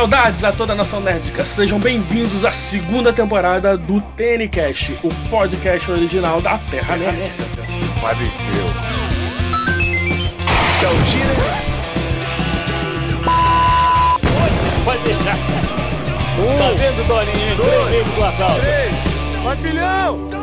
Saudades a toda a nação nerdica, sejam bem-vindos à segunda temporada do TNCast, o podcast original da Terra Nerd. Padeceu. Tchau, gira. Pode deixar. Um, Tá vendo, Dolinho? dois, Três calça. três, vai filhão!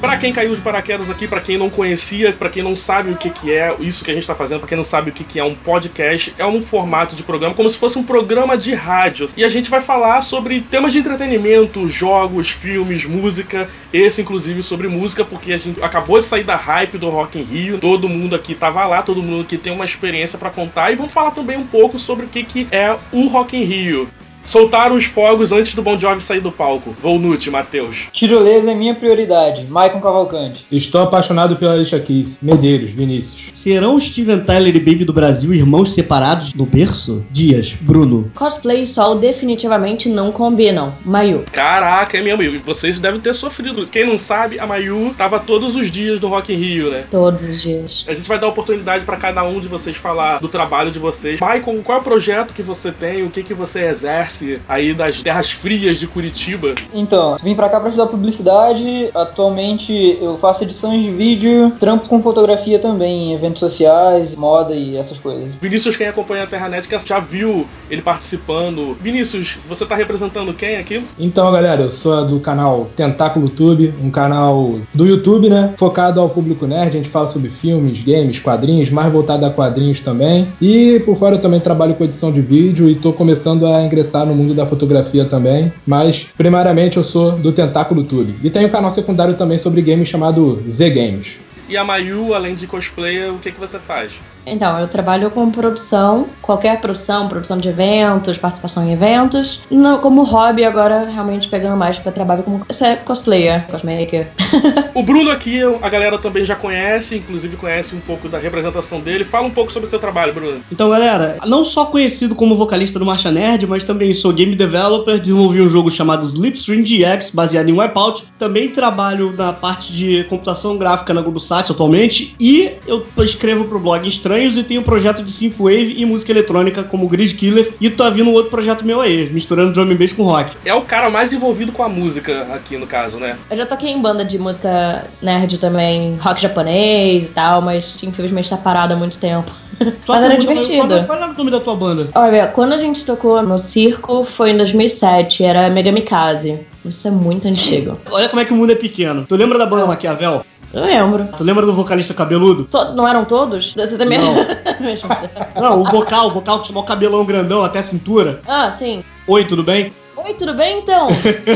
Pra quem caiu de paraquedas aqui, pra quem não conhecia, pra quem não sabe o que, que é isso que a gente tá fazendo, pra quem não sabe o que, que é um podcast, é um formato de programa como se fosse um programa de rádio. E a gente vai falar sobre temas de entretenimento, jogos, filmes, música, esse inclusive sobre música, porque a gente acabou de sair da hype do Rock in Rio, todo mundo aqui tava lá, todo mundo aqui tem uma experiência pra contar, e vamos falar também um pouco sobre o que, que é o Rock in Rio. Soltaram os fogos antes do Bon Jovi sair do palco. Volnute, Matheus. Tirolesa é minha prioridade. Maicon Cavalcante. Estou apaixonado pela Alicia Keys. Medeiros, Vinícius. Serão Steven Tyler e Baby do Brasil irmãos separados no berço? Dias, Bruno. Cosplay e sol definitivamente não combinam. Mayu. Caraca, é mesmo. E vocês devem ter sofrido. Quem não sabe, a Mayu tava todos os dias no Rock in Rio, né? Todos os dias. A gente vai dar oportunidade pra cada um de vocês falar do trabalho de vocês. Maicon, qual é o projeto que você tem? O que, que você exerce aí das terras frias de Curitiba? Então, vim pra cá pra estudar publicidade. Atualmente eu faço edições de vídeo, trampo com fotografia também, em eventos sociais, moda e essas coisas. Vinícius, quem acompanha a Terranética já viu ele participando. Vinícius, você tá representando quem aqui? Então, galera, eu sou do canal Tentáculo Tube, um canal do YouTube, né? Focado ao público nerd. A gente fala sobre filmes, games, quadrinhos, mais voltado a quadrinhos também. E por fora eu também trabalho com edição de vídeo e tô começando a ingressar no mundo da fotografia também. Mas, primariamente, eu sou do Tentáculo Tube. E tem um canal secundário também sobre games chamado Z Games. E a Mayu, além de cosplayer, o que, que você faz? Então, eu trabalho com produção, qualquer produção, produção de eventos, participação em eventos. No- como hobby, agora realmente pegando mais para trabalho como é cosplayer, cosmaker. O Bruno aqui, a galera também já conhece, inclusive conhece um pouco da representação dele. Fala um pouco sobre o seu trabalho, Bruno. Então, galera, não só conhecido como vocalista do Marcha Nerd, mas também sou game developer, desenvolvi um jogo chamado Slipstream GX, baseado em Wipeout. Também trabalho na parte de computação gráfica na GloboSat atualmente. E eu escrevo pro blog Estranhos e tenho um projeto de synthwave e música eletrônica como Grid Killer. E tá vindo um outro projeto meu aí, misturando drum and bass com rock. É o cara mais envolvido com a música aqui, no caso, né? Eu já toquei em banda de música nerd também, rock japonês e tal, mas infelizmente tá parado há muito tempo. Tua Mas era divertido. Qual, qual era o nome da tua banda? Olha, quando a gente tocou no circo foi em 2007, era Megamikaze. Isso é muito antigo. Olha como é que o mundo é pequeno. Tu lembra da banda Maquiavel? Eu lembro. Tu lembra do vocalista cabeludo? To- não eram todos? Você também Não. Não, o vocal, o vocal que chamou o cabelão grandão até a cintura. ah, sim. Oi, tudo bem? Oi, tudo bem então?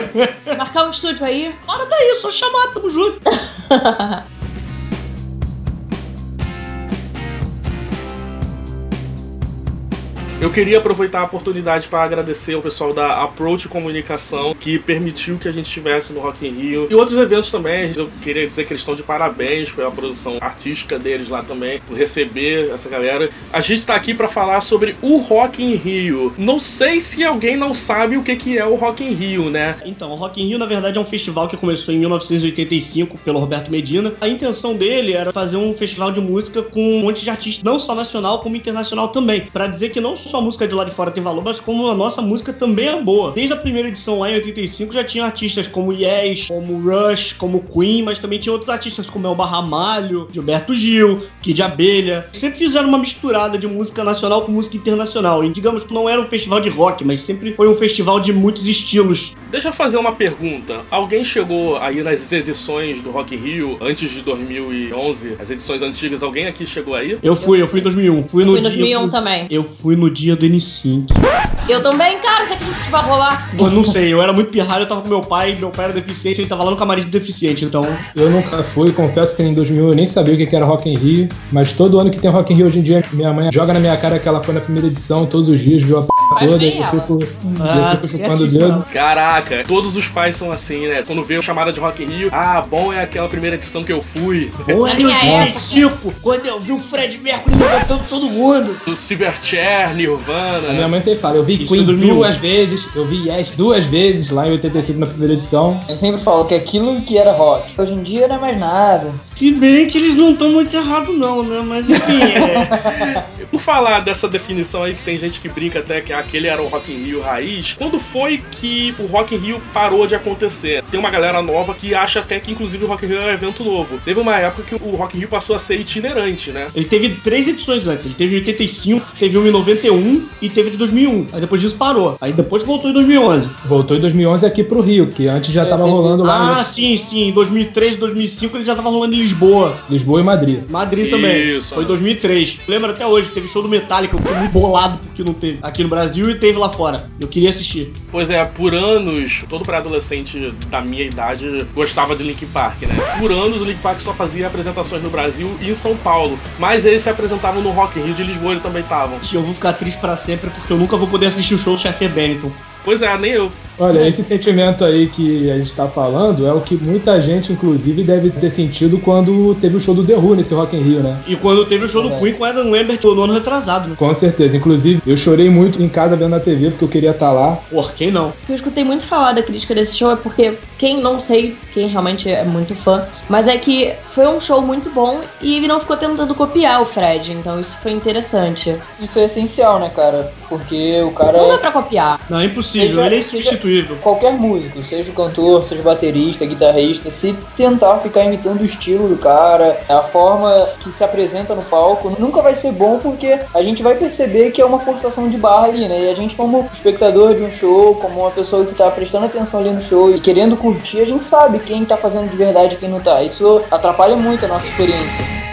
Marcar um estúdio aí? Para daí, só chamar, tamo junto. Eu queria aproveitar a oportunidade para agradecer ao pessoal da Approach Comunicação que permitiu que a gente estivesse no Rock in Rio e outros eventos também. Eu queria dizer que eles estão de parabéns pela produção artística deles lá também, por receber essa galera. A gente está aqui para falar sobre o Rock in Rio. Não sei se alguém não sabe o que que é o Rock in Rio, né? Então, o Rock in Rio, na verdade, é um festival que começou em 1985 pelo Roberto Medina. A intenção dele era fazer um festival de música com um monte de artistas, não só nacional, como internacional também. Pra dizer que não só a música de lá de fora tem valor, mas como a nossa música também é boa. Desde a primeira edição lá em 85 já tinha artistas como Yes, como Rush, como Queen, mas também tinha outros artistas como Elba Ramalho, Gilberto Gil, Kid Abelha. Sempre fizeram uma misturada de música nacional com música internacional. E digamos que não era um festival de rock, mas sempre foi um festival de muitos estilos. Deixa eu fazer uma pergunta. Alguém chegou aí nas edições do Rock Rio antes de 2011, as edições antigas? Alguém aqui chegou aí? Eu fui, eu fui em 2001. Fui no Fui em dia 2001 do- também. Eu fui no dia do N5. Eu também, cara, sei que isso vai rolar. Eu não sei, eu era muito pirralho, eu tava com meu pai, meu pai era deficiente, ele tava lá no camarim do deficiente, então. Eu nunca fui, confesso que em 2000 eu nem sabia o que era Rock in Rio, mas todo ano que tem Rock in Rio hoje em dia, minha mãe joga na minha cara que ela foi na primeira edição, todos os dias, viu a p... Toda, eu fico, Ah, eu fico chupando o dedo. Caraca, todos os pais são assim, né? Quando vê o chamada de Rock in Rio, ah, bom é aquela primeira edição que eu fui. Na em minha 85, quando eu vi o Fred Mercury levantando todo mundo. Do Silverchair, Nirvana. A minha mãe sempre fala, eu vi Queen em 2011. duas vezes, eu vi Yes duas vezes lá em 85 na primeira edição. Eu sempre falo que aquilo que era rock, hoje em dia não é mais nada. Se bem que eles não estão muito errados não, né? Mas enfim, é... Por falar dessa definição aí, que tem gente que brinca até que aquele era o Rock in Rio raiz, quando foi que o Rock in Rio parou de acontecer? Tem uma galera nova que acha até que inclusive o Rock in Rio é um evento novo. Teve uma época que o Rock in Rio passou a ser itinerante, né? Ele teve três edições antes. Ele teve em 85, teve um em 91 e teve de 2001. Aí depois disso parou. Aí depois voltou em 2011. Voltou em 2011 aqui pro Rio, que antes já É, tava teve- rolando lá Ah, sim, sim. Em 2003, 2005 ele já tava rolando em Lisboa. Lisboa e Madrid. Madrid também. Isso. Foi em 2003. Lembro até hoje, teve show do Metallica. Eu fiquei muito bolado porque não teve aqui no Brasil e teve lá fora. Eu queria assistir. Pois é, por anos, todo pré-adolescente da minha idade gostava de Linkin Park, né? Por anos o Linkin Park só fazia apresentações no Brasil e em São Paulo. Mas eles se apresentavam no Rock in Rio de Lisboa, eles também estavam. Eu vou ficar triste pra sempre porque eu nunca vou poder assistir o show do Chester Bennington. Pois é, nem eu. Olha, esse sentimento aí que a gente tá falando é o que muita gente, inclusive, deve ter sentido quando teve o show do The Who nesse Rock in Rio, né? E quando teve o show do É. Queen com Adam Lambert no ano retrasado, né? Com certeza. Inclusive, eu chorei muito em casa vendo na TV porque eu queria estar lá. Pô, quem não? O que eu escutei muito falar da crítica desse show é porque quem não sei, quem realmente é muito fã, mas é que foi um show muito bom e ele não ficou tentando copiar o Fred, então isso foi interessante. Isso é essencial, né, cara? Porque o cara. Não dá pra copiar. Não, é impossível. Seja- ele é seja- insubstituível. Qualquer músico, seja o cantor, seja o baterista, guitarrista, se tentar ficar imitando o estilo do cara, a forma que se apresenta no palco, nunca vai ser bom porque a gente vai perceber que é uma forçação de barra ali, né? E a gente, como espectador de um show, como uma pessoa que tá prestando atenção ali no show e querendo curtir, a gente sabe quem tá fazendo de verdade e quem não tá. Isso atrapalha muito a nossa experiência.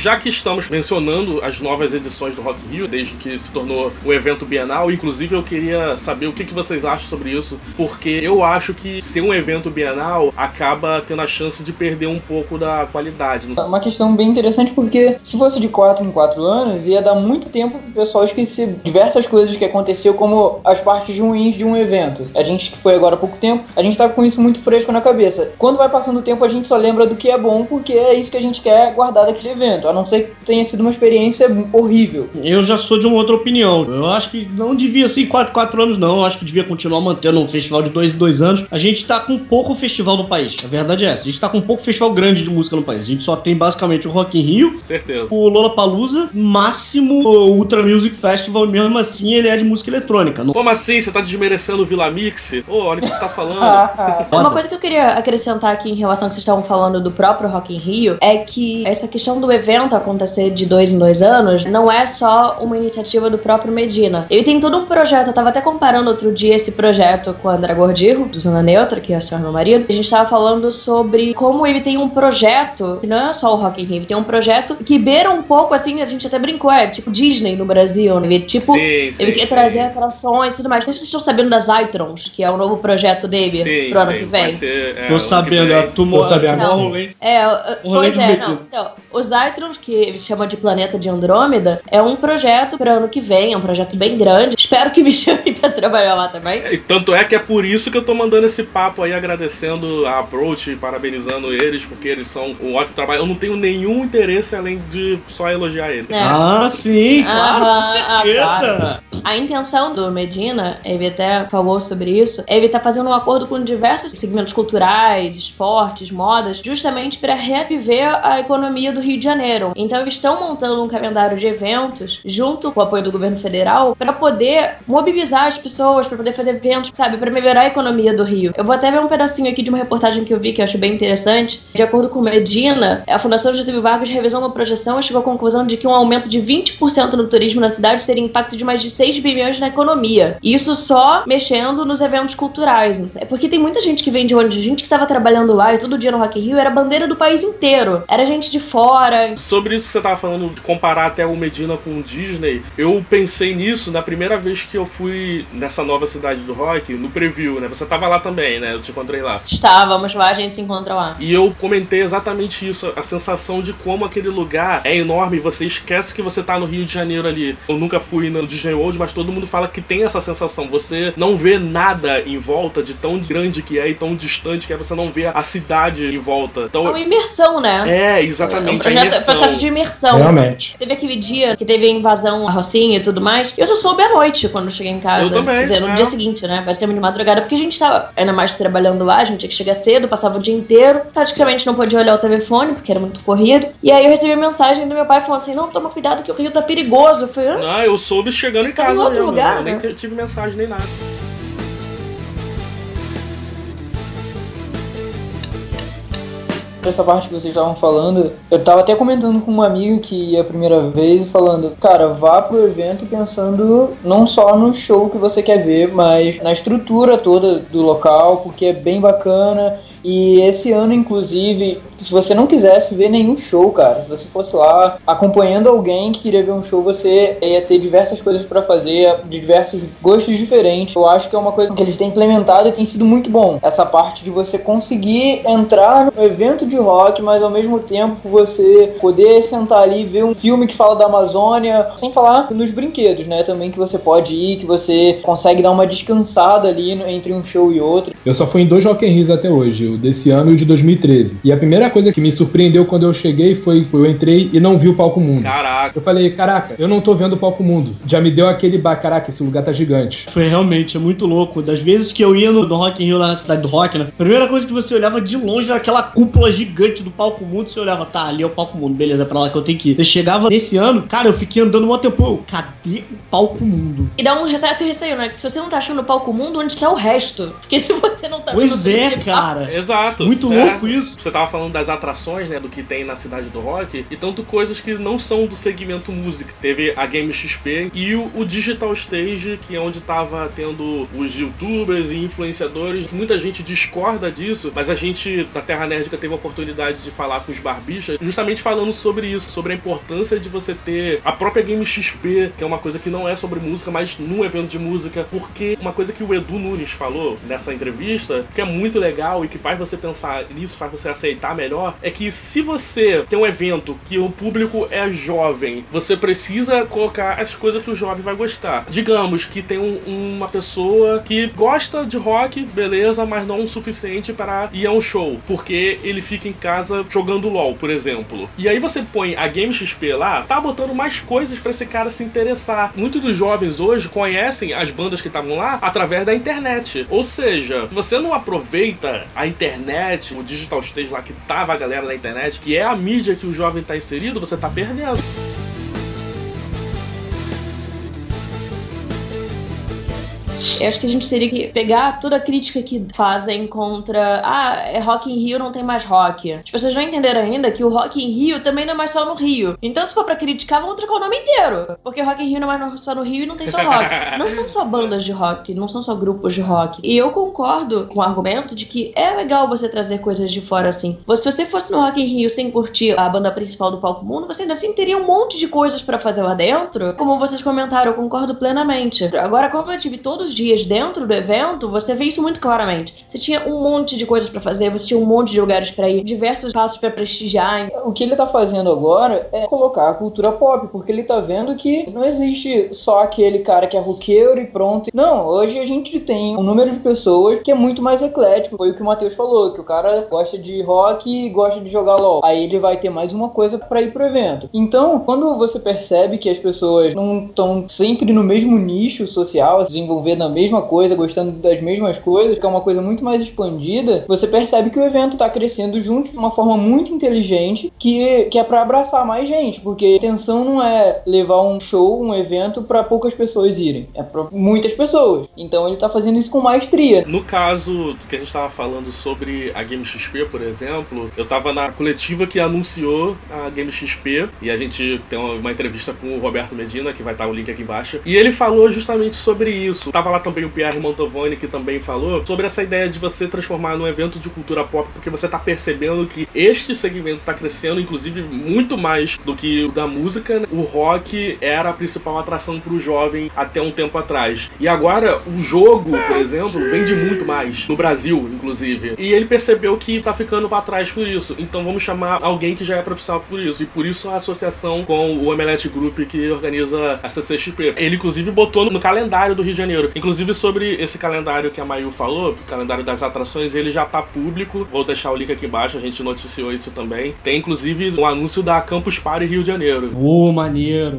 Já que estamos mencionando as novas edições do Rock in Rio, desde que se tornou um evento bienal, inclusive eu queria saber o que, vocês acham sobre isso, porque eu acho que ser um evento bienal acaba tendo a chance de perder um pouco da qualidade. É uma questão bem interessante porque se fosse de 4 em 4 anos, ia dar muito tempo pro pessoal esquecer diversas coisas que aconteceu, como as partes ruins de um evento. A gente que foi agora há pouco tempo, a gente tá com isso muito fresco na cabeça. Quando vai passando o tempo, a gente só lembra do que é bom, porque é isso que a gente quer guardar daquele evento. A não ser que tenha sido uma experiência horrível. Eu já sou de uma outra opinião. Eu acho que não devia ser em 4, 4 anos, não. Eu acho que devia continuar mantendo um festival de 2 em 2 anos. A gente tá com pouco festival no país. A verdade é essa. A gente tá com pouco festival grande de música no país. A gente só tem basicamente o Rock in Rio, Certeza. o Lollapalooza, máximo o Ultra Music Festival. Mesmo assim, ele é de música eletrônica. Não... Como assim? Você tá desmerecendo o Vila Mix? Ô, olha o que você tá falando. Ah, Uma coisa que eu queria acrescentar aqui em relação ao que vocês estavam falando do próprio Rock in Rio é que essa questão do evento acontecer de dois em dois anos não é só uma iniciativa do próprio Medina. Ele tem todo um projeto, eu tava até comparando outro dia esse projeto com a André Gordirro, do Zona Neutra, que é o senhor meu marido. A gente tava falando sobre como ele tem um projeto, que não é só o Rock in Rio, ele tem um projeto que beira um pouco, assim, a gente até brincou, é tipo Disney no Brasil, né? Ele, tipo, sim, sim, ele quer sim. trazer atrações e tudo mais. Não sei se vocês estão sabendo das Itrons, que é o novo projeto dele Sim, pro ano sim, que vem. ser, é, Tô que sabendo, vem. a Tumor, Tô sabendo. Tomorrowland. É, uh, pois é, não. Então, os Itrons, que eles chamam de Planeta de Andrômeda, é um projeto para ano que vem, é um projeto bem grande. Espero que me chamem pra trabalhar lá também. E tanto é que é por isso que eu tô mandando esse papo aí, agradecendo a Approach, parabenizando eles, porque eles são um ótimo trabalho. Eu não tenho nenhum interesse além de só elogiar eles. É. Ah, sim, claro, Aham, com ah, certeza. A intenção do Medina, ele até falou sobre isso, ele tá fazendo um acordo com diversos segmentos culturais, esportes, modas, justamente para reviver a economia do Rio de Janeiro. Então eles estão montando um calendário de eventos junto com o apoio do governo federal para poder mobilizar as pessoas, para poder fazer eventos, sabe, para melhorar a economia do Rio. Eu vou até ver um pedacinho aqui de uma reportagem que eu vi que eu acho bem interessante. De acordo com Medina, a Fundação Getúlio Vargas revisou uma projeção e chegou à conclusão de que um aumento de 20% no turismo na cidade teria impacto de mais de 6 bilhões na economia. Isso só mexendo nos eventos culturais. É porque tem muita gente que vem de onde gente que tava trabalhando lá e todo dia no Rock in Rio era bandeira do país inteiro. Era gente de fora. Sobre isso que você tava falando, de comparar até o Medina com o Disney, eu pensei nisso na primeira vez que eu fui nessa nova cidade do rock, no preview, né? Você tava lá também, né? Eu te encontrei lá. Estávamos lá, a gente se encontra lá. E eu comentei exatamente isso, a sensação de como aquele lugar é enorme, você esquece que você tá no Rio de Janeiro ali. Eu nunca fui no Disney World, mas todo mundo fala que tem essa sensação. Você não vê nada em volta de tão grande que é e tão distante que é, você não vê a cidade em volta. Então, É uma imersão, né? é, exatamente. É um a projeto, imersão. Processo de imersão. Realmente. Teve aquele dia que teve a invasão à Rocinha e tudo mais. E eu só soube à noite quando eu cheguei em casa. Eu também, Quer dizer, no é. dia seguinte, né? Basicamente de madrugada, porque a gente tava ainda mais trabalhando lá, a gente tinha que chegar cedo, passava o dia inteiro. Praticamente não podia olhar o telefone, porque era muito corrido. E aí eu recebi mensagem do meu pai falando assim: não, toma cuidado que o Rio tá perigoso. Eu falei? Ah, eu soube chegando em em casa. outro mesmo, lugar, eu nem né? tive mensagem nem nada. Essa parte que vocês estavam falando, eu tava até comentando com uma amiga que ia a primeira vez e falando, cara, vá pro evento pensando não só no show que você quer ver, mas na estrutura toda do local, porque é bem bacana. E esse ano, inclusive, se você não quisesse ver nenhum show, cara, se você fosse lá acompanhando alguém que queria ver um show, você ia ter diversas coisas pra fazer, de diversos gostos diferentes. Eu acho que é uma coisa que eles têm implementado e tem sido muito bom. Essa parte de você conseguir entrar no evento de rock, mas ao mesmo tempo você poder sentar ali e ver um filme que fala da Amazônia, sem falar nos brinquedos, né? Também que você pode ir, que você consegue dar uma descansada ali entre um show e outro. Eu só fui em dois Rock in Rios até hoje, o desse ano e o de 2013. E a primeira coisa que me surpreendeu quando eu cheguei foi eu entrei e não vi o palco mundo. Caraca. Eu falei, caraca, eu não tô vendo o palco mundo. Já me deu aquele ba, caraca, esse lugar tá gigante. Foi realmente, é muito louco. Das vezes que eu ia no, no Rock in Rio, lá na cidade do rock, né? A primeira coisa que você olhava de longe era aquela cúpula gigante do palco mundo. Você olhava, tá, ali é o palco mundo, beleza, é pra lá que eu tenho que ir. Você chegava nesse ano, cara, eu fiquei andando um tempo. Eu, cadê o palco mundo? E dá um certo receio, né? Que se você não tá achando o palco mundo, onde tá o resto? Porque se você não tá Pois é, cara. Exato. Muito É. louco isso. Você tava falando das atrações, né, do que tem na cidade do rock, e tanto coisas que não são do segmento música. Teve a Game XP e o, o Digital Stage, que é onde tava tendo os youtubers e influenciadores. Muita gente discorda disso, mas a gente da Terra Nerdica teve a oportunidade de falar com os barbichas, justamente falando sobre isso, sobre a importância de você ter a própria Game XP, que é uma coisa que não é sobre música, mas num evento de música, porque uma coisa que o Edu Nunes falou nessa entrevista, que é muito legal e que faz você pensar nisso, faz você aceitar melhor, é que se você tem um evento que o público é jovem, você precisa colocar as coisas que o jovem vai gostar. Digamos que tem um- uma pessoa que gosta de rock, beleza, mas não o suficiente para ir a um show, porque ele fica em casa jogando LOL, por exemplo. E aí você põe a Game XP lá, tá botando mais coisas para esse cara se interessar. Muitos dos jovens hoje conhecem as bandas que estavam lá através da internet. Ou seja, se você não aproveita a internet, o digital stage lá que tava a galera na internet, que é a mídia que o jovem tá inserido, você tá perdendo. Eu acho que a gente teria que pegar toda a crítica que fazem contra. Ah, é Rock in Rio, não tem mais rock. As pessoas não entenderam ainda que o Rock in Rio também não é mais só no Rio. Então, se for pra criticar, vão trocar o nome inteiro. Porque Rock in Rio não é mais só no Rio e não tem só rock. Não são só bandas de rock, não são só grupos de rock. E eu concordo com o argumento de que é legal você trazer coisas de fora assim. Se você fosse no Rock in Rio sem curtir a banda principal do Palco Mundo, você ainda assim teria um monte de coisas pra fazer lá dentro. Como vocês comentaram, eu concordo plenamente. Agora, como eu tive todos os dias dentro do evento, você vê isso muito claramente. Você tinha um monte de coisas pra fazer, você tinha um monte de lugares pra ir, diversos espaços pra prestigiar. O que ele tá fazendo agora é colocar a cultura pop, porque ele tá vendo que não existe só aquele cara que é roqueiro e pronto. Não, hoje a gente tem um número de pessoas que é muito mais eclético. Foi o que o Matheus falou, que o cara gosta de rock e gosta de jogar LOL. Aí ele vai ter mais uma coisa pra ir pro evento. Então, quando você percebe que as pessoas não estão sempre no mesmo nicho social, se desenvolver na mesma coisa, gostando das mesmas coisas, que é uma coisa muito mais expandida, você percebe que o evento tá crescendo junto de uma forma muito inteligente, que, que é pra abraçar mais gente, porque a intenção não é levar um show, um evento pra poucas pessoas irem, é pra muitas pessoas. Então ele tá fazendo isso com maestria. No caso que a gente estava falando sobre a Game XP, por exemplo, eu tava na coletiva que anunciou a Game XP e a gente tem uma, entrevista com o Roberto Medina, que vai estar o link aqui embaixo, e ele falou justamente sobre isso. Tava lá também o Pierre Mantovani, que também falou, sobre essa ideia de você transformar num evento de cultura pop, porque você tá percebendo que este segmento tá crescendo, inclusive muito mais do que o da música. Né? O rock era a principal atração pro jovem até um tempo atrás. E agora o jogo, por exemplo, vende muito mais. No Brasil, inclusive. E ele percebeu que tá ficando para trás por isso. Então vamos chamar alguém que já é profissional por isso. E por isso a associação com o Omelette Group que organiza a CCXP. Ele, inclusive, botou no calendário do Rio de Janeiro. Inclusive, sobre esse calendário que a Mayu falou, o calendário das atrações, ele já tá público. Vou deixar o link aqui embaixo, a gente noticiou isso também. Tem, inclusive, um anúncio da Campus Party Rio de Janeiro. Ô, oh, maneiro!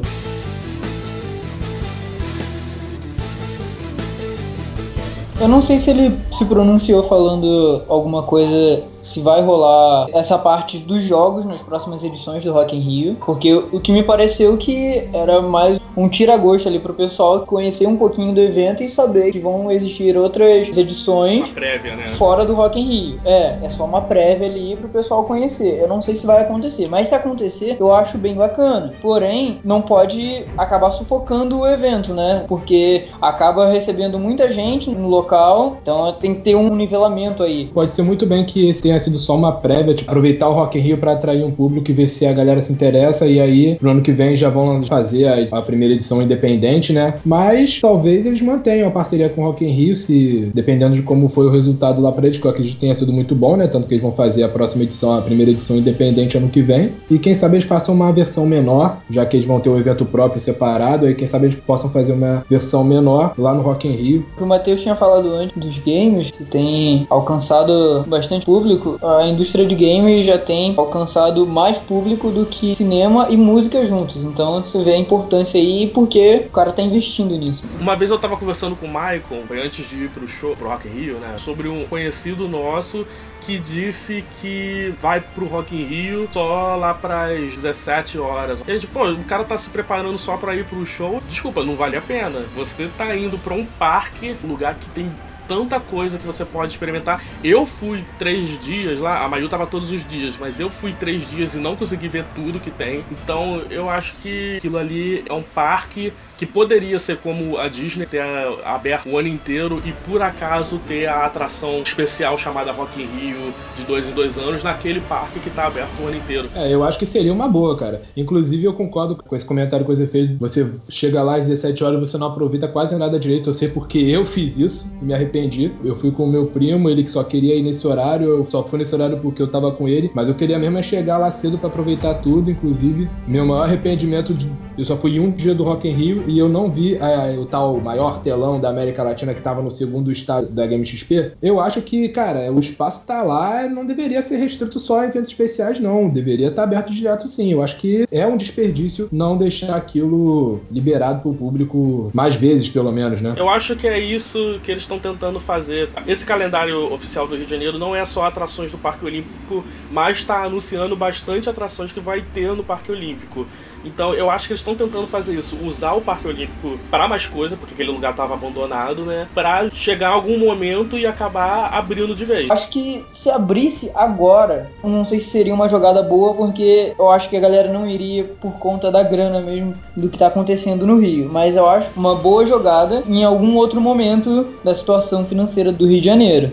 Eu não sei se ele se pronunciou falando alguma coisa se vai rolar essa parte dos jogos nas próximas edições do Rock in Rio, porque o que me pareceu que era mais um tira-gosto ali pro pessoal conhecer um pouquinho do evento e saber que vão existir outras edições prévia, né? fora do Rock in Rio. É, é só uma prévia ali pro pessoal conhecer. Eu não sei se vai acontecer, mas se acontecer, eu acho bem bacana. Porém, não pode acabar sufocando o evento, né? Porque acaba recebendo muita gente no local, então tem que ter um nivelamento aí. Pode ser muito bem que esse tenha sido só uma prévia, tipo, aproveitar o Rock in Rio para atrair um público e ver se a galera se interessa e aí no ano que vem já vão fazer a, a primeira edição independente, né? Mas talvez eles mantenham a parceria com o Rock in Rio, se dependendo de como foi o resultado lá para eles, que eu acredito que tenha sido muito bom, né? Tanto que eles vão fazer a próxima edição, a primeira edição independente ano que vem. E quem sabe eles façam uma versão menor, já que eles vão ter o um evento próprio separado, aí quem sabe eles possam fazer uma versão menor lá no Rock in Rio. O Matheus tinha falado antes dos games, que tem alcançado bastante público público, a indústria de games já tem alcançado mais público do que cinema e música juntos. Então você vê a importância aí porque o cara tá investindo nisso. Uma vez eu tava conversando com o Michael, antes de ir pro show, pro Rock in Rio, né? Sobre um conhecido nosso que disse que vai pro Rock in Rio só lá pras 17 horas. E a gente, pô, o cara tá se preparando só pra ir pro show. Desculpa, não vale a pena. Você tá indo pra um parque, um lugar que tem tanta coisa que você pode experimentar. Eu fui três dias lá, a Mayu tava todos os dias, mas eu fui três dias e não consegui ver tudo que tem. Então eu acho que aquilo ali é um parque que poderia ser como a Disney ter aberto o ano inteiro e por acaso ter a atração especial chamada Rock in Rio de dois em dois anos naquele parque que tá aberto o ano inteiro. É, eu acho que seria uma boa, cara. Inclusive eu concordo com esse comentário que você fez. Você chega lá às 17 horas e você não aproveita quase nada direito. Eu sei porque eu fiz isso e me arrependi. Eu fui com o meu primo, ele que só queria ir nesse horário. Eu só fui nesse horário porque eu tava com ele, mas eu queria mesmo é chegar lá cedo para aproveitar tudo, inclusive. Meu maior arrependimento de eu só fui um dia do Rock in Rio e eu não vi é, o tal maior telão da América Latina que estava no segundo estado da Game XP. Eu acho que, cara, o espaço tá lá, não deveria ser restrito só a eventos especiais, não. Deveria estar tá aberto direto, sim. Eu acho que é um desperdício não deixar aquilo liberado para o público mais vezes, pelo menos, né? Eu acho que é isso que eles estão tentando fazer. Esse calendário oficial do Rio de Janeiro não é só atrações do Parque Olímpico, mas está anunciando bastante atrações que vai ter no Parque Olímpico. Então eu acho que eles estão tentando fazer isso, usar o Parque Olímpico para mais coisa, porque aquele lugar estava abandonado, né? Para chegar a algum momento e acabar abrindo de vez. Acho que se abrisse agora, não sei se seria uma jogada boa, porque eu acho que a galera não iria por conta da grana mesmo do que está acontecendo no Rio. Mas eu acho uma boa jogada em algum outro momento da situação financeira do Rio de Janeiro.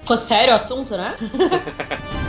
Ficou sério o assunto, né?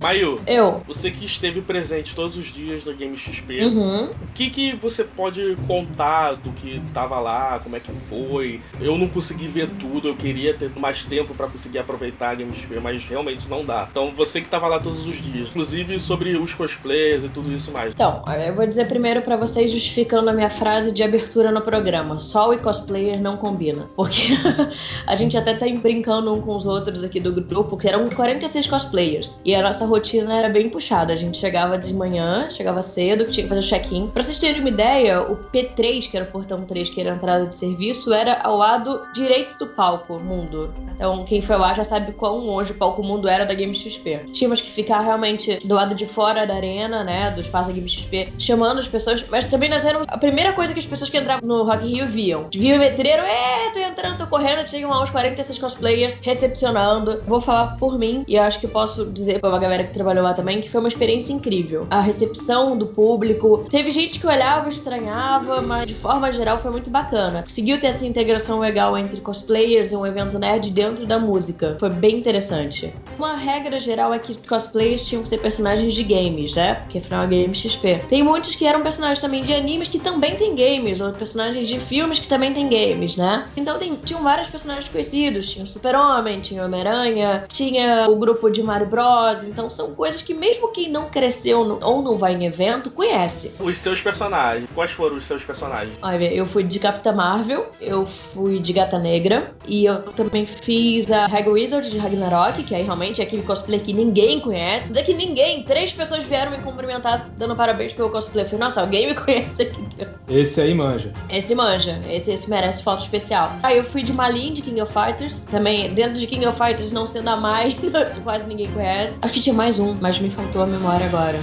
Mayu, eu. Você que esteve presente todos os dias da Game XP, uhum. o que, que você pode contar do que tava lá, como é que foi? Eu não consegui ver tudo, eu queria ter mais tempo para conseguir aproveitar a Game XP, mas realmente não dá. Então você que tava lá todos os dias, inclusive sobre os cosplays e tudo isso mais. Então, eu vou dizer primeiro para vocês justificando a minha frase de abertura no programa. Sol e cosplayer não combina. Porque a gente até tá brincando um com os outros aqui do grupo, que eram 46 cosplayers. E a nossa rotina era bem puxada. A gente chegava de manhã, chegava cedo, tinha que fazer o check-in. Pra vocês terem uma ideia, o P3, que era o portão 3, que era a entrada de serviço, era ao lado direito do palco mundo. Então, quem foi lá já sabe quão longe o palco mundo era da Game XP. Tínhamos que ficar realmente do lado de fora da arena, né, do espaço da Game XP, chamando as pessoas, mas também nós éramos a primeira coisa que as pessoas que entravam no Rock Rio viam. Viam o letreiro, é, tô entrando tô correndo, lá uns 46 cosplayers recepcionando. Vou falar por mim e acho que posso dizer pra uma galera que trabalhou lá também que foi uma experiência incrível. A recepção do público. Teve gente que olhava, estranhava, mas de forma geral foi muito bacana. Conseguiu ter essa integração legal entre cosplayers e um evento nerd dentro da música. Foi bem interessante. Uma regra geral é que cosplayers tinham que ser personagens de games, né? Porque afinal é Game XP. Tem muitos que eram personagens também de animes que também tem games, ou personagens de filmes que também tem games, né? Então tem, tinham vários personagens conhecidos. Tinha o Super-Homem, tinha o Homem-Aranha, tinha o grupo de Mario Bros. Então são coisas que mesmo quem não cresceu no, ou não vai em evento, conhece. Os seus personagens. Quais foram os seus personagens? Olha, eu fui de Capitã Marvel, eu fui de Gata Negra, e eu também fiz a Hag Wizard de Ragnarok, que aí realmente é aquele cosplay que ninguém conhece. Dizer que ninguém, três pessoas vieram me cumprimentar dando parabéns pelo cosplay. Eu falei, nossa, alguém me conhece aqui. Esse aí manja. Esse manja, esse, esse merece foto especial. Aí eu fui de Malin de King of Fighters, também dentro de King of Fighters, não sendo a Mai, quase ninguém conhece. Acho que tinha mais um, mas me faltou a memória agora.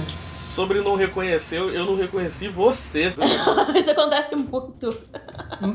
Sobre não reconhecer, eu não reconheci você. Isso acontece muito.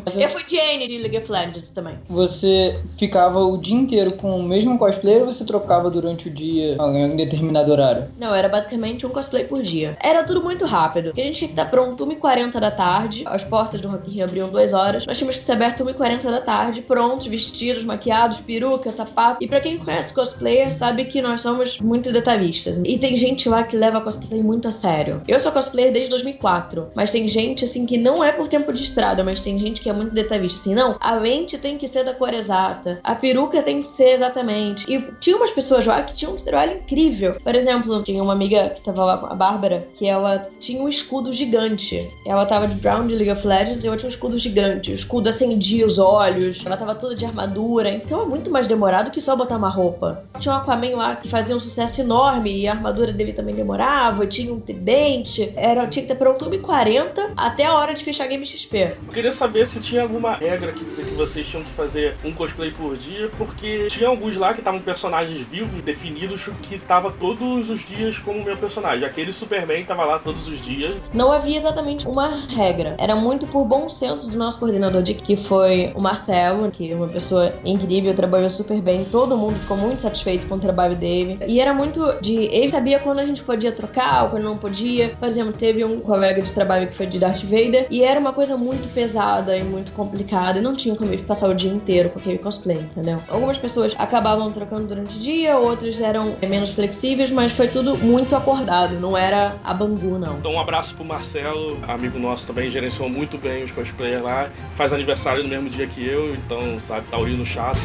Mas Eu fui de Anne de League of Legends também. Você ficava o dia inteiro com o mesmo cosplay ou você trocava durante o dia em determinado horário? Não, era basicamente um cosplay por dia. Era tudo muito rápido. Porque a gente tinha que estar pronto 1h40 da tarde. As portas do Rock in Rio abriam 2 horas. Nós tínhamos que estar aberto 1h40 da tarde, prontos, vestidos, maquiados, peruca, sapato. E pra quem conhece cosplayer, sabe que nós somos muito detalhistas. E tem gente lá que leva cosplay muito a sério. Eu sou cosplayer desde 2004, mas tem gente assim que não é por tempo de estrada, mas tem gente que é muito detalhista. Assim, não, a lente tem que ser da cor exata, a peruca tem que ser exatamente. E tinha umas pessoas lá que tinham um trabalho incrível. Por exemplo, tinha uma amiga que tava lá com a Bárbara, que ela tinha um escudo gigante. Ela tava de Brown de League of Legends e ela tinha um escudo gigante. O escudo acendia os olhos, ela tava toda de armadura. Então é muito mais demorado que só botar uma roupa. Tinha um Aquaman lá que fazia um sucesso enorme e a armadura dele também demorava. Tinha um tridente. Era, tinha que ter pronto 1h40 até a hora de fechar Game XP. Eu queria saber se tinha alguma regra que dizia que vocês tinham que fazer um cosplay por dia, porque tinha alguns lá que estavam personagens vivos, definidos, que tava todos os dias como meu personagem. Aquele Superman tava lá todos os dias. Não havia exatamente uma regra. Era muito por bom senso do nosso coordenador de que foi o Marcelo, que é uma pessoa incrível, trabalhou super bem. Todo mundo ficou muito satisfeito com o trabalho dele. E era muito de. Ele sabia quando a gente podia trocar ou quando não podia. Por exemplo, teve um colega de trabalho que foi de Darth Vader e era uma coisa muito pesada e muito complicada. E não tinha como passar o dia inteiro com aquele cosplay, entendeu? Algumas pessoas acabavam trocando durante o dia, outras eram menos flexíveis, mas foi tudo muito acordado. Não era a bangu, não. Então um abraço pro Marcelo, amigo nosso também, gerenciou muito bem os cosplayers lá. Faz aniversário no mesmo dia que eu, então, sabe, tá no chato.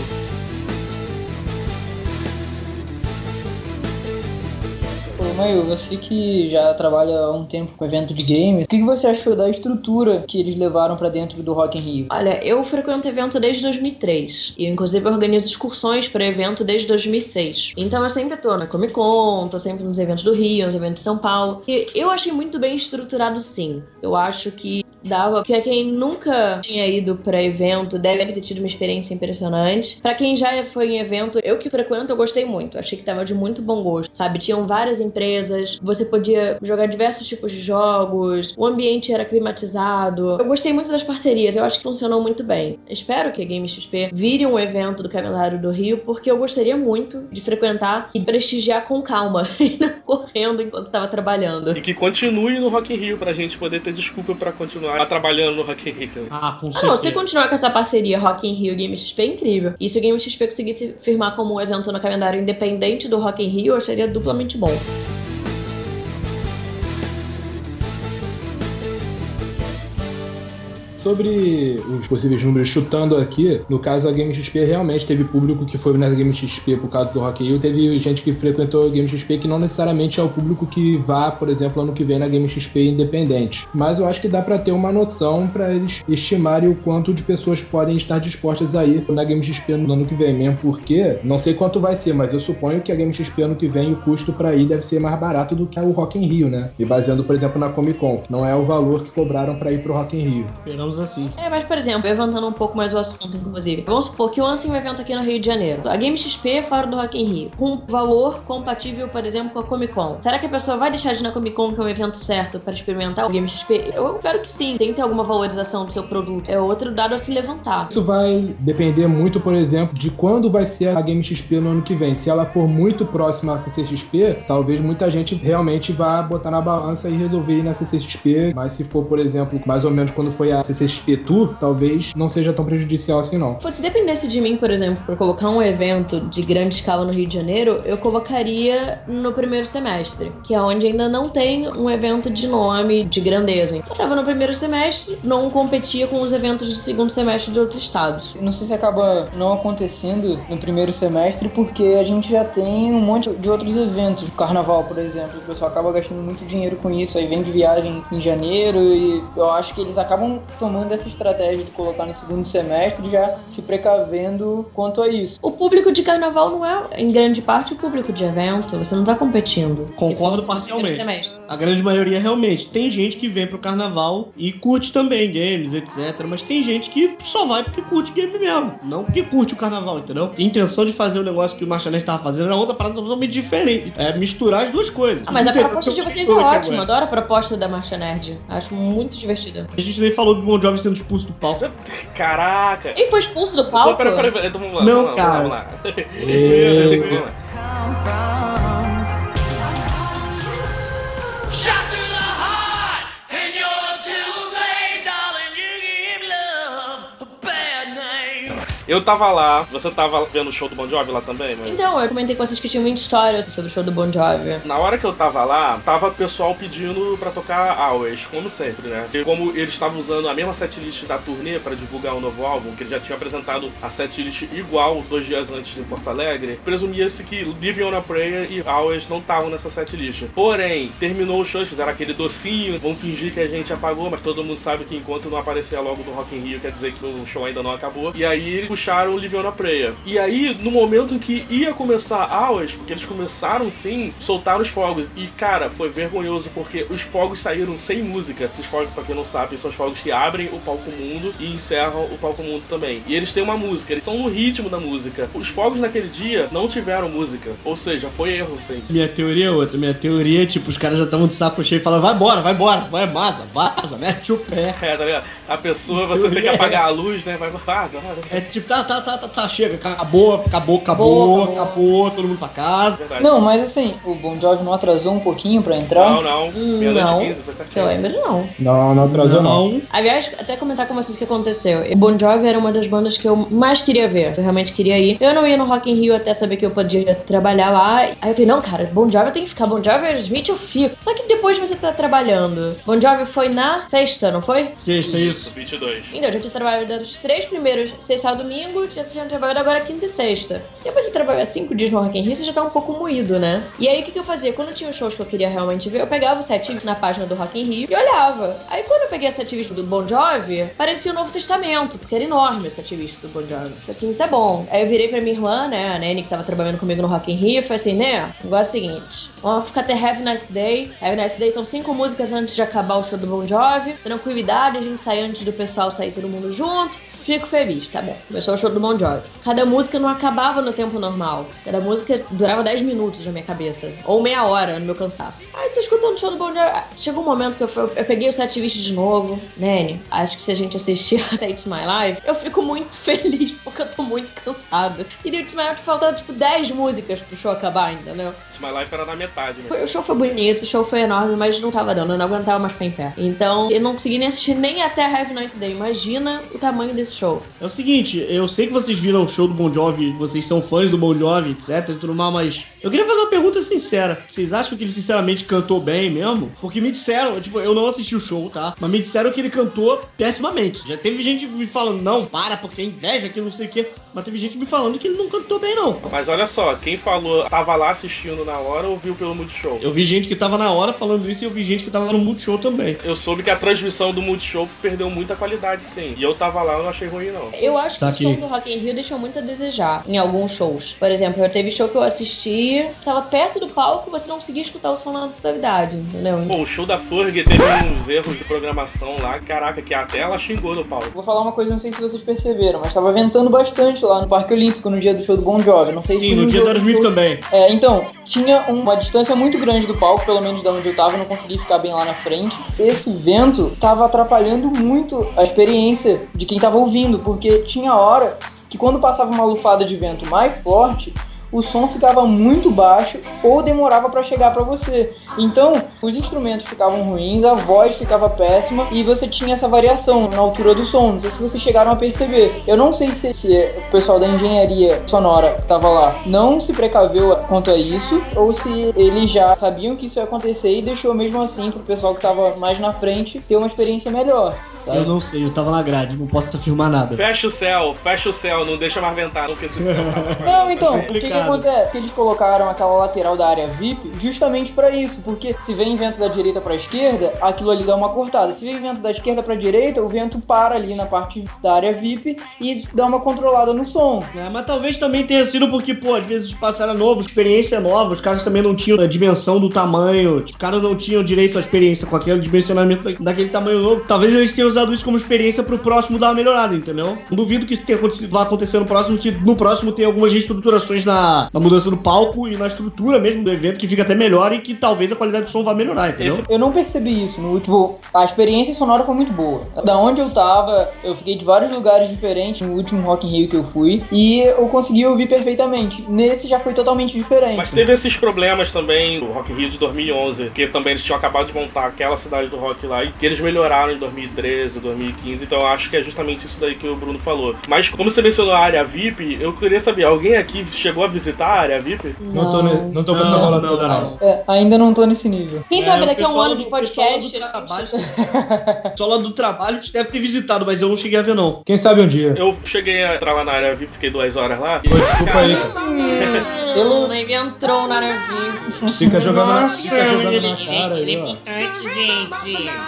Mayu, você que já trabalha há um tempo com evento de games, o que que você achou da estrutura que eles levaram pra dentro do Rock in Rio? Olha, eu frequento evento desde 2003 e inclusive organizo excursões para evento desde 2006. Então eu sempre tô na Comic Con, tô sempre nos eventos do Rio, nos eventos de São Paulo. E eu achei muito bem estruturado sim. Eu acho que dava, porque quem nunca tinha ido para evento deve ter tido uma experiência impressionante. Para quem já foi em evento, eu que frequento, eu gostei muito. Achei que tava de muito bom gosto, sabe? Tinham várias empresas, você podia jogar diversos tipos de jogos, o ambiente era climatizado. Eu gostei muito das parcerias, eu acho que funcionou muito bem. Espero que a Game XP vire um evento do calendário do Rio, porque eu gostaria muito de frequentar e prestigiar com calma, não correndo enquanto tava trabalhando. E que continue no Rock in Rio pra gente poder ter desculpa pra continuar trabalhando no Rock in Rio. Ah, com Ah, certeza. não, se continuar com essa parceria Rock in Rio e Game XP é incrível. E se o Game XP conseguisse firmar como um evento no calendário independente do Rock in Rio, eu acharia duplamente bom. Sobre os possíveis números chutando aqui, no caso a Game XP realmente teve público que foi na Game XP por causa do Rock Rio, teve gente que frequentou a Game XP que não necessariamente é o público que vá, por exemplo, ano que vem na Game XP independente. Mas eu acho que dá pra ter uma noção pra eles estimarem o quanto de pessoas podem estar dispostas a ir na Game XP no ano que vem, mesmo porque não sei quanto vai ser, mas eu suponho que a Game XP ano que vem o custo pra ir deve ser mais barato do que o Rock in Rio, né? E baseando, por exemplo, na Comic Con, não é o valor que cobraram pra ir pro Rock in Rio. Esperamos digamos assim. É, mas por exemplo, levantando um pouco mais o assunto, inclusive. Vamos supor que lancem um evento aqui no Rio de Janeiro. A Game XP é fora do Rock in Rio. Com valor compatível, por exemplo, com a Comic Con. Será que a pessoa vai deixar de ir na Comic Con, que é um evento certo, para experimentar o Game XP? Eu espero que sim. Tem que ter alguma valorização do seu produto. É outro dado a se levantar. Isso vai depender muito, por exemplo, de quando vai ser a Game XP no ano que vem. Se ela for muito próxima à CCXP, talvez muita gente realmente vá botar na balança e resolver ir na CCXP. Mas se for, por exemplo, mais ou menos quando foi a CCXP Tour, talvez não seja tão prejudicial assim não. Se dependesse de mim, por exemplo, por colocar um evento de grande escala no Rio de Janeiro, eu colocaria no primeiro semestre, que é onde ainda não tem um evento de nome, de grandeza. Eu tava no primeiro semestre, não competia com os eventos de segundo semestre de outros estados. Não sei se acaba não acontecendo no primeiro semestre porque a gente já tem um monte de outros eventos. Carnaval, por exemplo, o pessoal acaba gastando muito dinheiro com isso, aí vem de viagem em janeiro e eu acho que eles acabam tomando essa estratégia de colocar no segundo semestre já se precavendo quanto a isso. O público de carnaval não é, em grande parte, o público de evento. Você não tá competindo. Concordo parcialmente. A grande maioria realmente. Tem gente que vem pro carnaval e curte também games, etc. Mas tem gente que só vai porque curte game mesmo. Não porque curte o carnaval, entendeu? A intenção de fazer o negócio que o Marcha Nerd tava fazendo era outra parada totalmente diferente. É misturar as duas coisas. Ah, mas a proposta de vocês é aqui ótima. agora. Adoro a proposta da Marcha Nerd. Acho muito divertida. A gente nem falou do Bon Jovi sendo expulso do palco. Caraca. Ele foi expulso do palco? Peraí, peraí, peraí. Então vamos lá. Não, vamos lá, cara. Vamos lá. Vamos lá. Eu tava lá, você tava vendo o show do Bon Jovi lá também, mas... Então, eu comentei com vocês que tinha muita história sobre o show do Bon Jovi. Na hora que eu tava lá, tava o pessoal pedindo pra tocar Hours, como sempre, né? E como eles estavam usando a mesma setlist da turnê pra divulgar o novo álbum, que ele já tinha apresentado a setlist igual dois dias antes em Porto Alegre, presumia-se que Living on a Prayer e Hours não estavam nessa setlist. Porém, terminou o show, eles fizeram aquele docinho, vão fingir que a gente apagou, mas todo mundo sabe que enquanto não aparecer logo do Rock in Rio, quer dizer que o show ainda não acabou. E aí eles puxaram o Living on a Prayer. E aí, no momento que ia começar Hours, porque eles começaram sim, soltaram os fogos. E cara, foi vergonhoso porque os fogos saíram sem música. Os fogos, pra quem não sabe, são os fogos que abrem o palco mundo e encerram o palco mundo também. E eles têm uma música, eles são no ritmo da música. Os fogos naquele dia não tiveram música. Ou seja, foi erro, sim. Minha teoria é outra. Minha teoria é tipo, os caras já estavam de saco cheio e falando, vai embora, vai embora, vai, vaza, vaza, mete o pé. É, tá ligado? A pessoa, você tem que apagar a luz, né? Vai, vaza, vaza. É tipo, tá, tá, tá, tá, tá, chega, acabou, acabou, acabou, Acabou, acabou, acabou. todo mundo pra casa. Verdade. Não, mas assim, o Bon Jovi não atrasou um pouquinho pra entrar? Não, não. Hum, não. e 15, foi Que eu certinho. lembro, não. Não, não atrasou não. Aliás, até comentar com vocês o que aconteceu. Bon Jovi era uma das bandas que eu mais queria ver. Eu realmente queria ir. Eu não ia no Rock in Rio até saber que eu podia trabalhar lá. Aí eu falei, não, cara, Bon Jovi tem que ficar. Bon Jovi e Aerosmith eu fico. Só que depois você tá trabalhando. Bon Jovi foi na sexta, não foi? Sexta, isso. 22. Então, eu já tinha trabalhado os três primeiros, sexta e domingo, já tinha trabalhado agora quinta e sexta. Depois você trabalha cinco dias no Rock in Rio, você já tá um pouco moído, né? E aí, o que, que eu fazia? Quando tinha os shows que eu queria realmente ver, eu pegava o setlist na página do Rock in Rio e olhava. Aí, quando eu peguei a setlist do Bon Jovi, parecia o Novo Testamento, porque era enorme o setlist do Bon Jovi. Falei assim, tá bom. Aí eu virei pra minha irmã, né, a Nene, que tava trabalhando comigo no Rock in Rio, e falei assim, né, negócio é o seguinte, vamos ficar até Have a Nice Day. Have a Nice Day são cinco músicas antes de acabar o show do Bon Jovi. Tranquilidade, a gente sai antes do pessoal sair todo mundo junto. Fico feliz, tá bom. O show do Bon Jovi. Cada música não acabava no tempo normal. Cada música durava 10 minutos na minha cabeça. Ou meia hora no meu cansaço. Aí tô escutando o show do Bon Jovi. Chegou um momento que eu, fui- eu peguei o setlist de novo. Nene, acho que se a gente assistir até It's My Life, eu fico muito feliz porque eu tô muito cansada. E no It's My Life faltava tipo 10 músicas pro show acabar, entendeu? My Life era na metade, né? Foi- o show foi bonito, o show foi enorme, mas não tava dando, eu não aguentava mais ficar em pé. Então, eu não consegui nem assistir nem até Have a Nice Day. Imagina o tamanho desse show. É o seguinte, eu sei que vocês viram o show do Bon Jovi, vocês são fãs do Bon Jovi, etc e tudo mais, mas eu queria fazer uma pergunta sincera. Vocês acham que ele sinceramente cantou bem mesmo? Porque me disseram, tipo, eu não assisti o show, tá? Mas me disseram que ele cantou pessimamente. Já teve gente me falando, não, para, porque é inveja, que não sei o quê. Mas teve gente me falando que ele não cantou bem, não. Mas olha só, quem falou, tava lá assistindo na hora ou viu pelo Multishow? Eu vi gente que tava na hora falando isso e eu vi gente que tava no Multishow também. Eu soube que a transmissão do Multishow perdeu muita qualidade, sim. E eu tava lá, eu não achei ruim, não. Eu acho que Saquei. o show do Rock in Rio deixou muito a desejar em alguns shows. Por exemplo, eu teve show que eu assisti aí tava perto do palco, você não conseguia escutar o som na totalidade, entendeu? Pô, o show da Ferg teve uns erros de programação lá, caraca, que até ela xingou no palco. Vou falar uma coisa, não sei se vocês perceberam, mas tava ventando bastante lá no Parque Olímpico no dia do show do Bon Jovi. Não sei se Sim, no dia do Aerosmith show- também. É, então, tinha uma distância muito grande do palco, pelo menos da onde eu tava, eu não consegui ficar bem lá na frente. Esse vento tava atrapalhando muito a experiência de quem tava ouvindo, porque tinha hora que quando passava uma lufada de vento mais forte, o som ficava muito baixo ou demorava pra chegar pra você. Então, os instrumentos ficavam ruins, a voz ficava péssima e você tinha essa variação na altura do som. Não sei se vocês chegaram a perceber. Eu não sei se, se o pessoal da engenharia sonora que estava lá não se precaveu quanto a isso ou se eles já sabiam que isso ia acontecer e deixou mesmo assim pro pessoal que tava mais na frente ter uma experiência melhor. Sabe? Eu não sei, eu tava na grade, não posso afirmar nada. Fecha o céu, fecha o céu, não deixa mais ventar, não esqueça o céu. Não, então, o que, que. Acontece? Que eles colocaram aquela lateral da área VIP justamente pra isso, porque se vem vento da direita pra esquerda, aquilo ali dá uma cortada. Se vem vento da esquerda pra direita, o vento para ali na parte da área VIP e dá uma controlada no som. É, mas talvez também tenha sido porque, pô, às vezes passaram novo, experiência nova, os caras também não tinham a dimensão do tamanho, os caras não tinham direito à experiência com aquele dimensionamento da- daquele tamanho novo. Talvez eles tenham usado isso como experiência pro próximo dar uma melhorada, entendeu? Não duvido que isso tenha vá acontecer no próximo, que no próximo tem algumas reestruturações na, na mudança do palco e na estrutura mesmo do evento que fica até melhor e que talvez a qualidade do som vá melhorar, entendeu? Esse- Eu não percebi isso no último. A experiência sonora foi muito boa. Da onde eu tava, eu fiquei de vários lugares diferentes no último Rock in Rio que eu fui e eu consegui ouvir perfeitamente. Nesse já foi totalmente diferente. Mas teve esses problemas também no Rock in Rio de 2011, que também eles tinham acabado de montar aquela cidade do rock lá e que eles melhoraram em 2013, 2015, então eu acho que é justamente isso daí que o Bruno falou. Mas como você mencionou a área VIP, eu queria saber, alguém aqui chegou a visitar a área VIP? Não tô, ne- não tô com essa Não, bola não, toda, não. não. É, ainda não tô nesse nível. Quem É, sabe o daqui a um ano de podcast. do trabalho- O pessoal lá do trabalho deve ter visitado, mas eu não cheguei a ver, não. Quem sabe um dia. Eu cheguei a entrar lá na área VIP, fiquei duas horas lá. e- Pô, desculpa aí, cara. Eu- Hum, ele entrou na review. Fica jogando, na, Nossa, fica jogando ele- na cara aí, ó.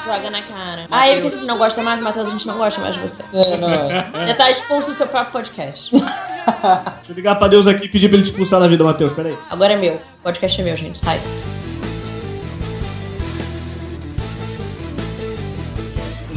Joga na cara. Ah, eu você não gosta mais, Matheus, a gente não gosta mais de você. É, não, é. Já tá expulso do seu próprio podcast. Deixa eu ligar pra Deus aqui e pedir pra ele te expulsar da vida, Matheus. Pera aí. Agora é meu. O podcast é meu, gente. Sai.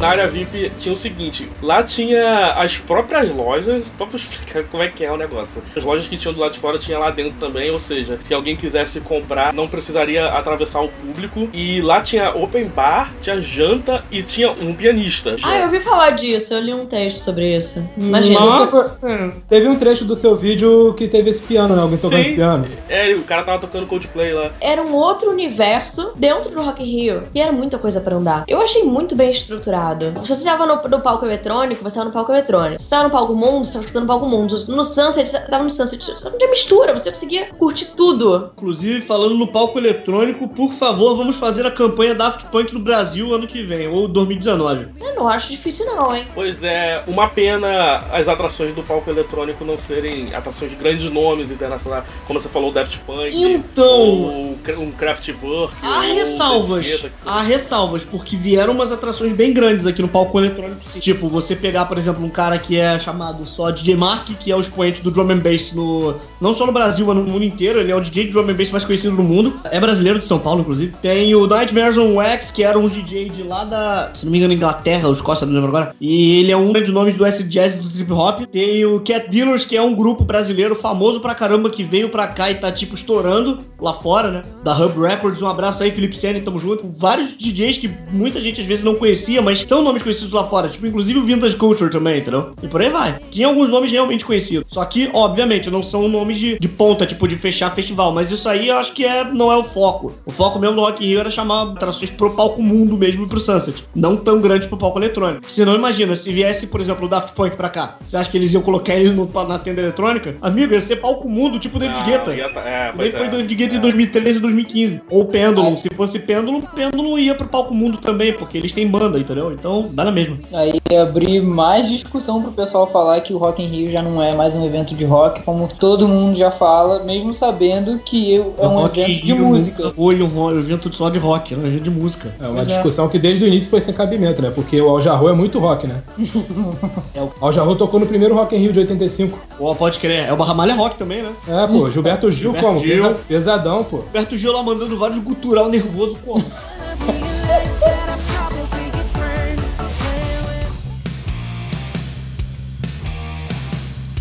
Na área VIP tinha o seguinte, lá tinha as próprias lojas, só pra explicar como é que é o negócio. As lojas que tinham do lado de fora tinha lá dentro também, ou seja, se alguém quisesse comprar, não precisaria atravessar o público. E lá tinha open bar, tinha janta e tinha um pianista. Ah, eu ouvi falar disso. Eu li um texto sobre isso. Imagina. Nossa! Teve um trecho do seu vídeo que teve esse piano, né? Alguém tocando Sim. esse piano. É, o cara tava tocando Coldplay lá. Era um outro universo dentro do Rock in Rio. E era muita coisa pra andar. Eu achei muito bem estruturado. Se você estava no, no palco eletrônico, você estava no palco eletrônico. Se você estava no palco mundo, você estava escutando o palco mundo. No Sunset, você estava no Sunset. Você não tinha mistura, você conseguia curtir tudo. Inclusive, falando no palco eletrônico, por favor, vamos fazer a campanha Daft Punk no Brasil ano que vem, ou 2019. Eu não acho difícil não, hein? Pois é, uma pena as atrações do palco eletrônico não serem atrações de grandes nomes internacionais, como você falou, o Daft Punk, Então, ou um Kraftwerk, há ressalvas. Há ressalvas, porque vieram umas atrações bem grandes aqui no palco eletrônico. Tipo, você pegar, por exemplo, um cara que é chamado só DJ Mark, que é o expoente do drum and bass no. Não só no Brasil, mas no mundo inteiro. Ele é o DJ de drum and bass mais conhecido no mundo. É brasileiro de São Paulo, inclusive. Tem o Nightmares on Wax, que era um DJ de lá da. Se não me engano, Inglaterra ou Escócia, não lembro agora. E ele é um grande nome do S Jazz e do Trip Hop. Tem o Cat Dealers, que é um grupo brasileiro famoso pra caramba que veio pra cá e tá tipo estourando lá fora, né? Da Hub Records. Um abraço aí, Felipe Senna, tamo junto. Vários DJs que muita gente às vezes não conhecia, mas são nomes conhecidos lá fora. Tipo, inclusive o Vintage Culture também, entendeu? E por aí vai. Tinha alguns nomes realmente conhecidos. Só que, obviamente, não são nomes de, de ponta, tipo, de fechar festival. Mas isso aí eu acho que é, não é o foco. O foco mesmo do Rock in Rio era chamar atrações pro palco mundo mesmo e pro Sunset. Não tão grande pro palco eletrônico. Você não imagina, se viesse, por exemplo, o Daft Punk pra cá, você acha que eles iam colocar ele no- na tenda eletrônica? Amigo, ia ser palco mundo, tipo David Não, Guetta. ia tá- é, Daí foi é. David Guetta em É. 2013 e 2015. Ou Pêndulo. Se fosse Pêndulo, Pêndulo ia pro palco mundo também, porque eles têm banda, entendeu? Então, dá na mesma. Aí abrir mais discussão pro pessoal falar que o Rock in Rio já não é mais um evento de rock, como todo mundo já fala, mesmo sabendo que eu- é um Rock evento de música. Foi um evento só de rock, era um evento de música. É uma é. discussão que desde o início foi sem cabimento, né? Porque o Al Jarreau é muito rock, né? É o- Al Jarreau tocou no primeiro Rock in Rio de 85. Pô, pode crer. É o Barra Malha Rock também, né? É, pô, Gilberto Gil Gilberto como? Gil. Pesa- Pesadão, pô. Roberto Gil lá mandando vários gutural nervoso como?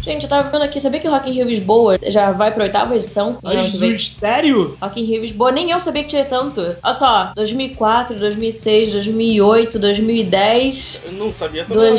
Gente, eu tava vendo aqui, sabia que o Rock in Rio Lisboa já vai pra oitava edição? Ai? Jesus, sério? Rock in Rio Lisboa, nem eu sabia que tinha tanto. Olha só, 2004, 2006, 2008, 2010, Eu não sabia também. não.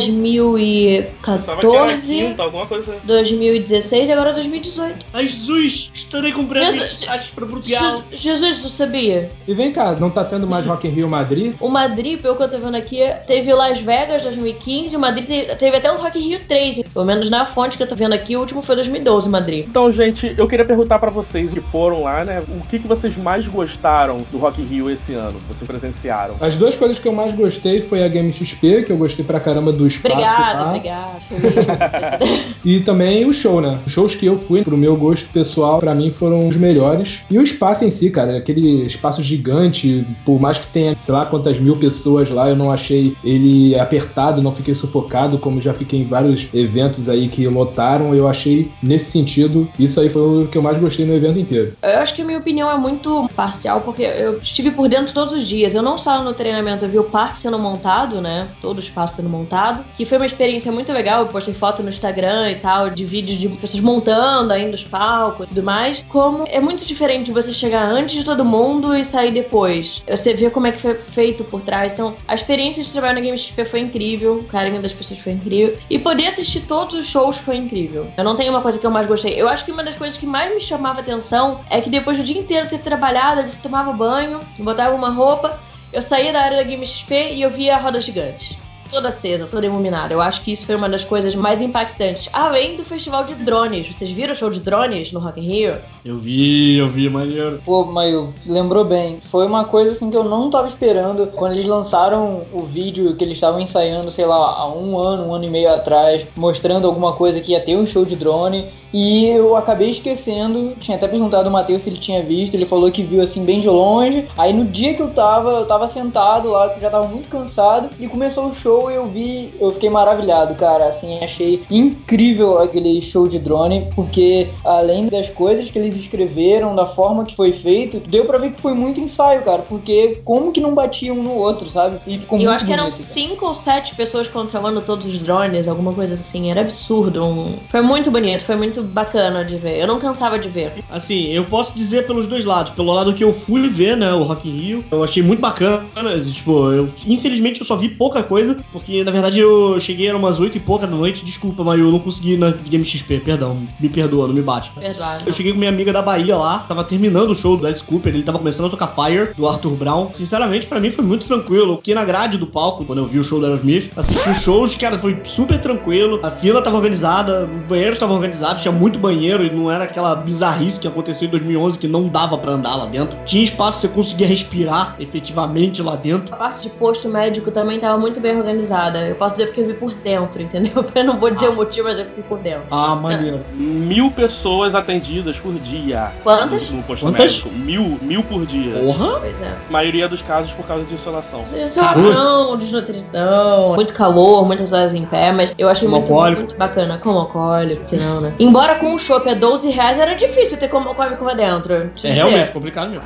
Pensava que era 2014, quinta, alguma coisa. 2016 e agora 2018. Ai, Jesus, estarei com breves para. Je- Jesus, tu sabia? E vem cá, não tá tendo mais Rock in Rio Madrid? O Madrid, pelo que eu tô vendo aqui, teve Las Vegas 2015, o Madrid te- teve até o Rock in Rio 3. Pelo menos na fonte que eu tô vendo aqui, o último foi 2012, Madrid. Então, gente, eu queria perguntar pra vocês que foram lá, né? O que, que vocês mais gostaram do Rock in Rio esse ano? Que vocês presenciaram? As duas coisas que eu mais gostei foi a Game XP, que eu gostei pra caramba do espaço Obrigada, lá, obrigada. E também o show, né? Os shows que eu fui, pro meu gosto pessoal, pra mim foram os melhores. E o espaço em si, cara, aquele espaço gigante, por mais que tenha, sei lá quantas mil pessoas lá, eu não achei ele apertado, não fiquei sufocado, como já fiquei em vários eventos aí que lotaram. Eu achei, nesse sentido, isso aí foi o que eu mais gostei no evento inteiro. Eu acho que a minha opinião é muito parcial, porque eu estive por dentro todos os dias. Eu não só no treinamento, eu vi o parque sendo montado, né? Todo o espaço sendo montado. Que foi uma experiência muito legal. Eu postei foto no Instagram e tal, de vídeos de pessoas montando ainda os palcos e tudo mais. Como é muito diferente você chegar antes de todo mundo e sair depois. Você vê como é que foi feito por trás. Então, a experiência de trabalhar na Game foi incrível. O carinho das pessoas foi incrível. E poder assistir todos os shows foi incrível. Eu não tenho uma coisa que eu mais gostei. Eu acho que uma das coisas que mais me chamava atenção é que depois do dia inteiro ter trabalhado, você tomava banho, botava uma roupa, eu saía da área da Game XP e eu via a roda gigante. Toda acesa, toda iluminada. Eu acho que isso foi uma das coisas mais impactantes. Além do festival de drones. Vocês viram o show de drones no Rock in Rio? Eu vi, eu vi, maneiro. Pô, Maio, lembrou bem. Foi uma coisa assim que eu não tava esperando. Quando eles lançaram o vídeo que eles estavam ensaiando, sei lá, há um ano, um ano e meio atrás, mostrando alguma coisa que ia ter um show de drone. E eu acabei esquecendo. Tinha até perguntado ao Matheus se ele tinha visto. Ele falou que viu assim bem de longe. Aí no dia que eu tava, eu tava sentado lá, já tava muito cansado. E começou o show e eu vi, eu fiquei maravilhado, cara. Assim, achei incrível aquele show de drone. Porque além das coisas que eles escreveram, da forma que foi feito, deu pra ver que foi muito ensaio, cara. Porque como que não batiam um no outro, sabe? E ficou eu muito acho que eram bonito, cinco ou sete pessoas controlando todos os drones, alguma coisa assim. Era absurdo. um- Foi muito bonito, foi muito bacana de ver. Eu não cansava de ver. Assim, eu posso dizer pelos dois lados. Pelo lado que eu fui ver, né, o Rock in Rio, eu achei muito bacana. Tipo, eu, infelizmente eu só vi pouca coisa, porque na verdade eu cheguei era umas 8 e pouca da noite. Desculpa, mas eu não consegui na Game XP, perdão. Me perdoa, não me bate. Perdoado. Eu cheguei com minha amiga da Bahia lá, tava terminando o show do Alice Cooper, ele tava começando a tocar Fire, do Arthur Brown. Sinceramente, pra mim foi muito tranquilo. Eu fiquei na grade do palco, quando eu vi o show do Aerosmith, assisti os shows, cara, foi super tranquilo. A fila tava organizada, os banheiros estavam organizados, tinha muito banheiro e não era aquela bizarrice que aconteceu em 2011 que não dava pra andar lá dentro. Tinha espaço, você conseguia respirar efetivamente lá dentro. A parte de posto médico também estava muito bem organizada. Eu posso dizer porque eu vi por dentro, entendeu? Eu não vou dizer o motivo, mas eu vi por dentro. Ah, maneiro. Mil pessoas atendidas por dia. Quantas? No posto Quantas? médico. Mil, mil por dia. Porra! Pois é. maioria dos casos por causa de insolação. Insolação, desnutrição, muito calor, muitas horas em pé, mas eu achei muito, muito bacana. Como alcoólico, que não, né? Embora com o chopp a 12 reais era difícil ter como lá dentro. É dizer. realmente complicado mesmo.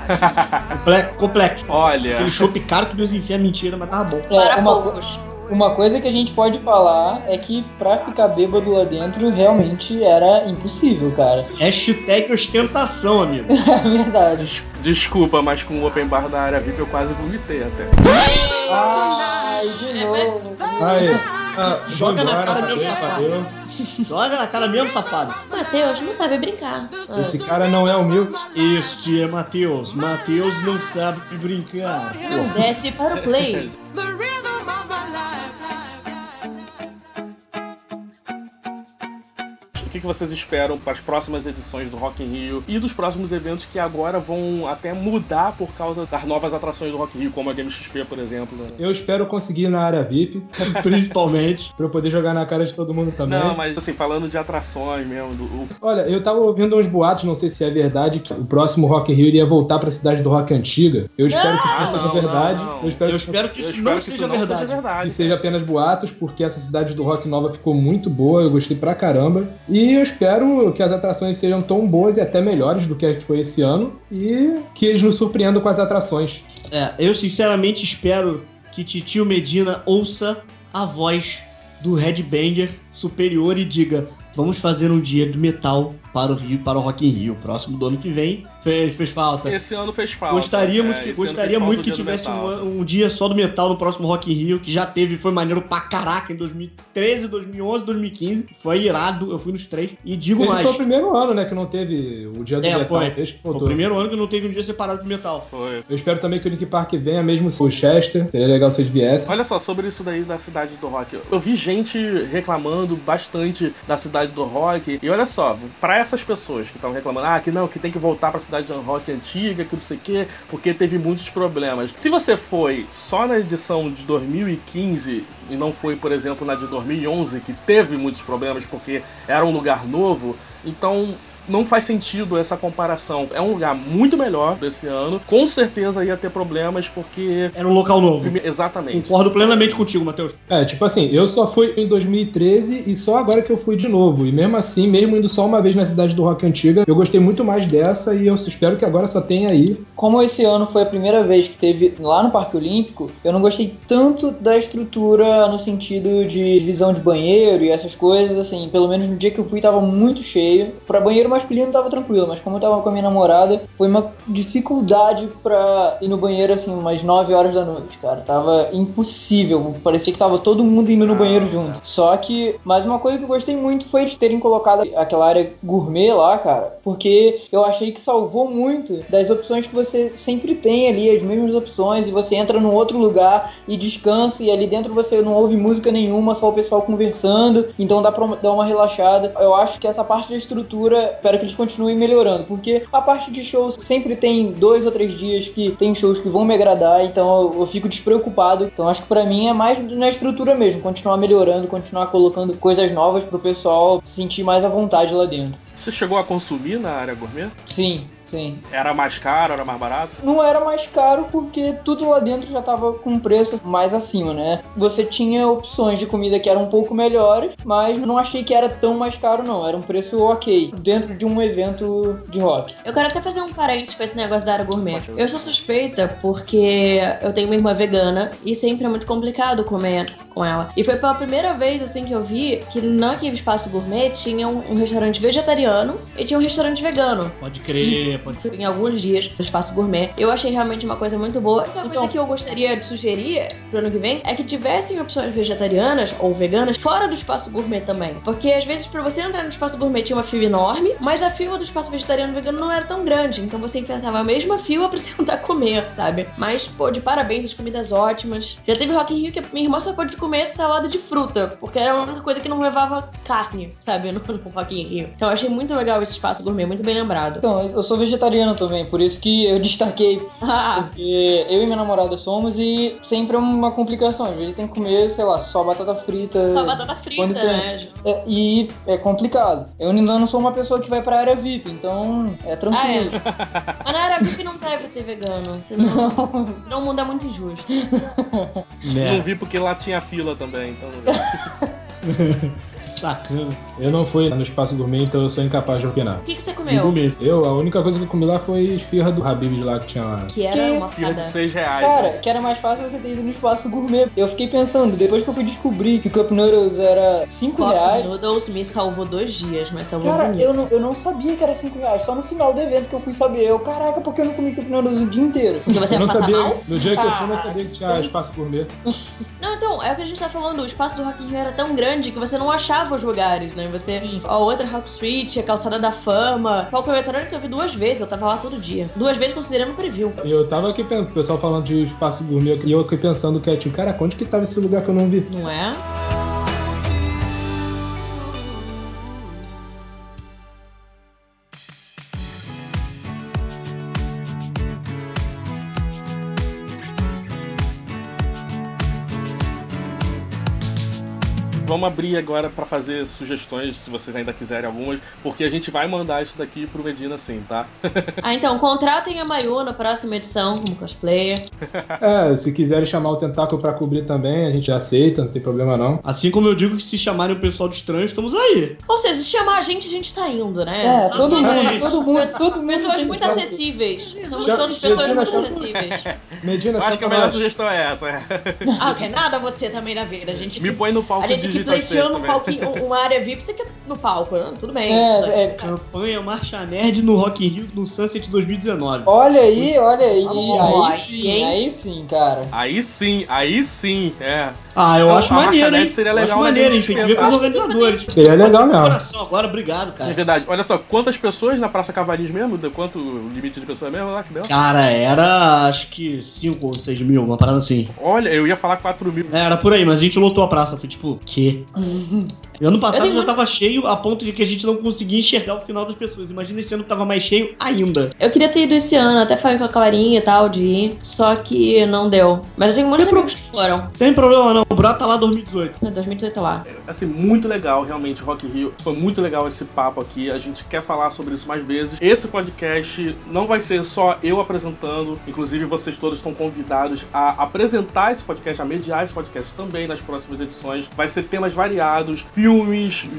Comple- Complexo. Olha, Aquele chopp caro que Deus enfia mentira, mas tava bom. É, Para uma, poucos. uma coisa que a gente pode falar é que pra ficar bêbado lá dentro realmente era impossível, cara. Hashtag ostentação, amigo. É verdade. des- desculpa, mas com o open bar da área VIP eu quase vomitei até. Ai, de novo. Aí, ah, Joga na cara valeu, mesmo, safado. Joga na cara mesmo, safado. Matheus não sabe brincar. Ah. Esse cara não é humilde. Este é Matheus. Matheus não sabe brincar. Não desce para o play. que, vocês esperam para as próximas edições do Rock in Rio e dos próximos eventos que agora vão até mudar por causa das novas atrações do Rock in Rio, como a Game XP, por exemplo. né? Eu espero conseguir ir na área VIP, Principalmente. pra eu poder jogar na cara de todo mundo também. Não, mas assim, falando de atrações mesmo, do, Olha, eu tava ouvindo uns boatos, não sei se é verdade, que o próximo Rock in Rio iria voltar pra cidade do Rock antiga. Eu espero que isso não, seja não, verdade. não. Eu espero Eu que, espero que eu isso espero não que seja isso verdade. seja verdade. que seja apenas boatos, porque essa cidade do Rock nova ficou muito boa, eu gostei pra caramba. E eu espero que as atrações sejam tão boas e até melhores do que que foi esse ano. E que eles nos surpreendam com as atrações. É, eu sinceramente espero que Titio Medina ouça a voz do Headbanger superior e diga: Vamos fazer um dia do metal para o Rio, para o Rock in Rio. Próximo do ano que vem. Fez, fez falta. Esse ano fez falta. Gostaríamos é, que, gostaria muito que tivesse metal. um, um dia só do metal no próximo Rock in Rio, que já teve, foi maneiro pra caraca em 2013, 2011, 2015. Foi irado, eu fui nos três. E digo Esse mais, foi o primeiro ano, né, que não teve o dia do É, metal. foi. foi o primeiro ano que não teve um dia separado do metal. Foi. Eu espero também que o Link Park venha, mesmo o Chester. Seria legal se eles viessem. Olha só, sobre isso daí da cidade do rock. Eu vi gente reclamando bastante da cidade do rock. E olha só, pra essas pessoas que estão reclamando, ah, que não, que tem que voltar pra cidade do rock antiga, que não sei o quê, porque teve muitos problemas. Se você foi só na edição de 2015 e não foi, por exemplo, na de 2011, que teve muitos problemas porque era um lugar novo, então não faz sentido essa comparação. É um lugar muito melhor desse ano. Com certeza ia ter problemas porque. Era um local novo. Exatamente. Concordo plenamente contigo, Matheus. É, tipo assim, eu só fui em 2013 e só agora que eu fui de novo. E mesmo assim, mesmo indo só uma vez na cidade do rock antiga, eu gostei muito mais dessa e eu espero que agora só tenha aí. Como esse ano foi a primeira vez que teve lá no Parque Olímpico, eu não gostei tanto da estrutura no sentido de divisão de banheiro e essas coisas, assim, pelo menos no dia que eu fui tava muito cheio. Pra banheiro masculino tava tranquilo, mas como eu tava com a minha namorada, foi uma dificuldade pra ir no banheiro, assim, umas 9 horas da noite, cara. Tava impossível, parecia que tava todo mundo indo no banheiro junto. Só que, mais uma coisa que eu gostei muito foi de terem colocado aquela área gourmet lá, cara, porque eu achei que salvou muito das opções que você sempre tem ali, as mesmas opções, e você entra num outro lugar e descansa, e ali dentro você não ouve música nenhuma, só o pessoal conversando, então dá pra dar uma relaxada. Eu acho que essa parte da estrutura, espero que eles continuem melhorando, porque a parte de shows sempre tem dois ou três dias que tem shows que vão me agradar, então eu, eu fico despreocupado. Então acho que pra mim é mais na estrutura mesmo, continuar melhorando, continuar colocando coisas novas pro pessoal se sentir mais à vontade lá dentro. Você chegou a consumir na área gourmet? Sim, sim. Era mais caro, era mais barato? Não era mais caro porque tudo lá dentro já tava com preço mais acima, né? Você tinha opções de comida que eram um pouco melhores, mas não achei que era tão mais caro não, era um preço ok, dentro de um evento de rock. Eu quero até fazer um parênteses com esse negócio da área gourmet. Eu sou suspeita porque eu tenho uma irmã vegana e sempre é muito complicado comer com ela. E foi pela primeira vez, assim, que eu vi que naquele espaço gourmet tinha um, um restaurante vegetariano e tinha um restaurante vegano. Pode crer, Em alguns dias no espaço gourmet. Eu achei realmente uma coisa muito boa. Uma Então- coisa que eu gostaria de sugerir pro ano que vem é que tivessem opções vegetarianas ou veganas fora do espaço gourmet também. Porque às vezes pra você entrar no espaço gourmet tinha uma fila enorme, mas a fila do espaço vegetariano e vegano não era tão grande. Então você enfrentava a mesma fila pra tentar comer, sabe? Mas, pô, de parabéns, as comidas ótimas. Já teve Rock in Rio que minha irmã só pôde comer salada de fruta, porque era a única coisa que não levava carne, sabe? No, no Rock in Rio. Então eu achei muito legal esse espaço gourmet, muito bem lembrado. Então, eu sou vegetariano também, por isso que eu destaquei Ah, Porque eu e minha namorada somos e sempre é uma complicação. Às vezes tem que comer, sei lá, só batata frita. só batata frita, Quando tem- né? É, e é complicado. Eu ainda não sou uma pessoa que vai pra área VIP, então é tranquilo. Mas na área VIP não deve ter vegano, senão não. o mundo é muito injusto. Não vi porque lá tinha fila também, então. Sacana. Eu não fui no espaço gourmet, então eu sou incapaz de opinar. O que, que você Digo comeu? mesmo. Eu, a única coisa que eu comi lá foi esfirra do Habib lá que tinha lá. Que era Que uma Fila de fada. 6 reais. Cara, né? que era mais fácil você ter ido no espaço gourmet. Eu fiquei pensando, depois que eu fui descobrir que o Cup Noodles era 5 Coffee reais. Noodles me salvou dois dias, mas salvou Cara, bonito. eu não, eu não sabia que era 5 reais. Só no final do evento que eu fui saber. Eu, caraca, por que eu não comi Cup Noodles o dia inteiro? Porque você Eu não sabia, mal? no dia que eu fui, eu não Ah, sabia que tinha espaço gourmet. Não, então, é o que a gente tá falando. O espaço do Rock in Rio era tão grande que você não achava os lugares, né? Você. A outra Rock Street, a Calçada da Fama. Palco eletrônico eu vi duas vezes, eu tava lá todo dia. Duas vezes considerando o preview. E eu tava aqui pensando, o pessoal falando de espaço gourmet, e eu aqui pensando que é tipo, cara, onde que tava esse lugar que eu não vi? Não é? Vamos abrir agora pra fazer sugestões, se vocês ainda quiserem algumas, porque a gente vai mandar isso daqui pro Medina sim, tá? Ah, então, contratem a Mayu na próxima edição como cosplayer. É, se quiserem chamar o Tentáculo pra cobrir também, a gente aceita, não tem problema não. Assim como eu digo que se chamarem o pessoal de estranho, estamos aí. Ou seja, se chamar a gente, a gente tá indo, né? É, todo mundo, todo mundo, todo mundo. Pessoas muito que- acessíveis. Somos Já- todas pessoas já- muito acessíveis. Medina, acho que a melhor nós. sugestão é essa. é. Ah, quer nada você também na vida. A gente Me põe no palco A gente pleiteando um também. palquinho, uma área VIP, você quer no palco, né? tudo bem. É, é, Campanha Marcha Nerd no Rock in Rio no Sunset 2019. olha aí, olha aí. Aí sim, hein? aí sim, cara. Aí sim, aí sim, é. Ah, eu A- acho maneiro, hein? seria Eu acho legal, né, maneiro, hein? Tem que ver com os acho que organizadores. Seria legal mesmo. Coração agora, obrigado, É cara. verdade. Olha só, quantas pessoas na Praça Cavalinhos mesmo? Quanto o limite de pessoas mesmo lá que deu? Cara, era acho que 5 ou 6 mil, uma parada assim. Olha, eu ia falar 4 mil. É, Era por aí, mas a gente lotou a praça. Foi tipo, quê? Ano passado já tava cheio a ponto de que a gente não conseguia enxergar o final das pessoas. Imagina esse ano que tava mais cheio ainda. Eu queria ter ido esse ano, até falei com a Clarinha e tal, de ir, só que não deu. Mas eu tenho muitos Tem amigos que foram. Tem problema não, brota lá 2018. Em 2018 lá. Assim, muito legal, realmente, Rock Rio. Foi muito legal esse papo aqui. A gente quer falar sobre isso mais vezes. Esse podcast não vai ser só eu apresentando. Inclusive, vocês todos estão convidados a apresentar esse podcast, a mediar esse podcast também nas próximas edições. Vai ser temas variados, filmes,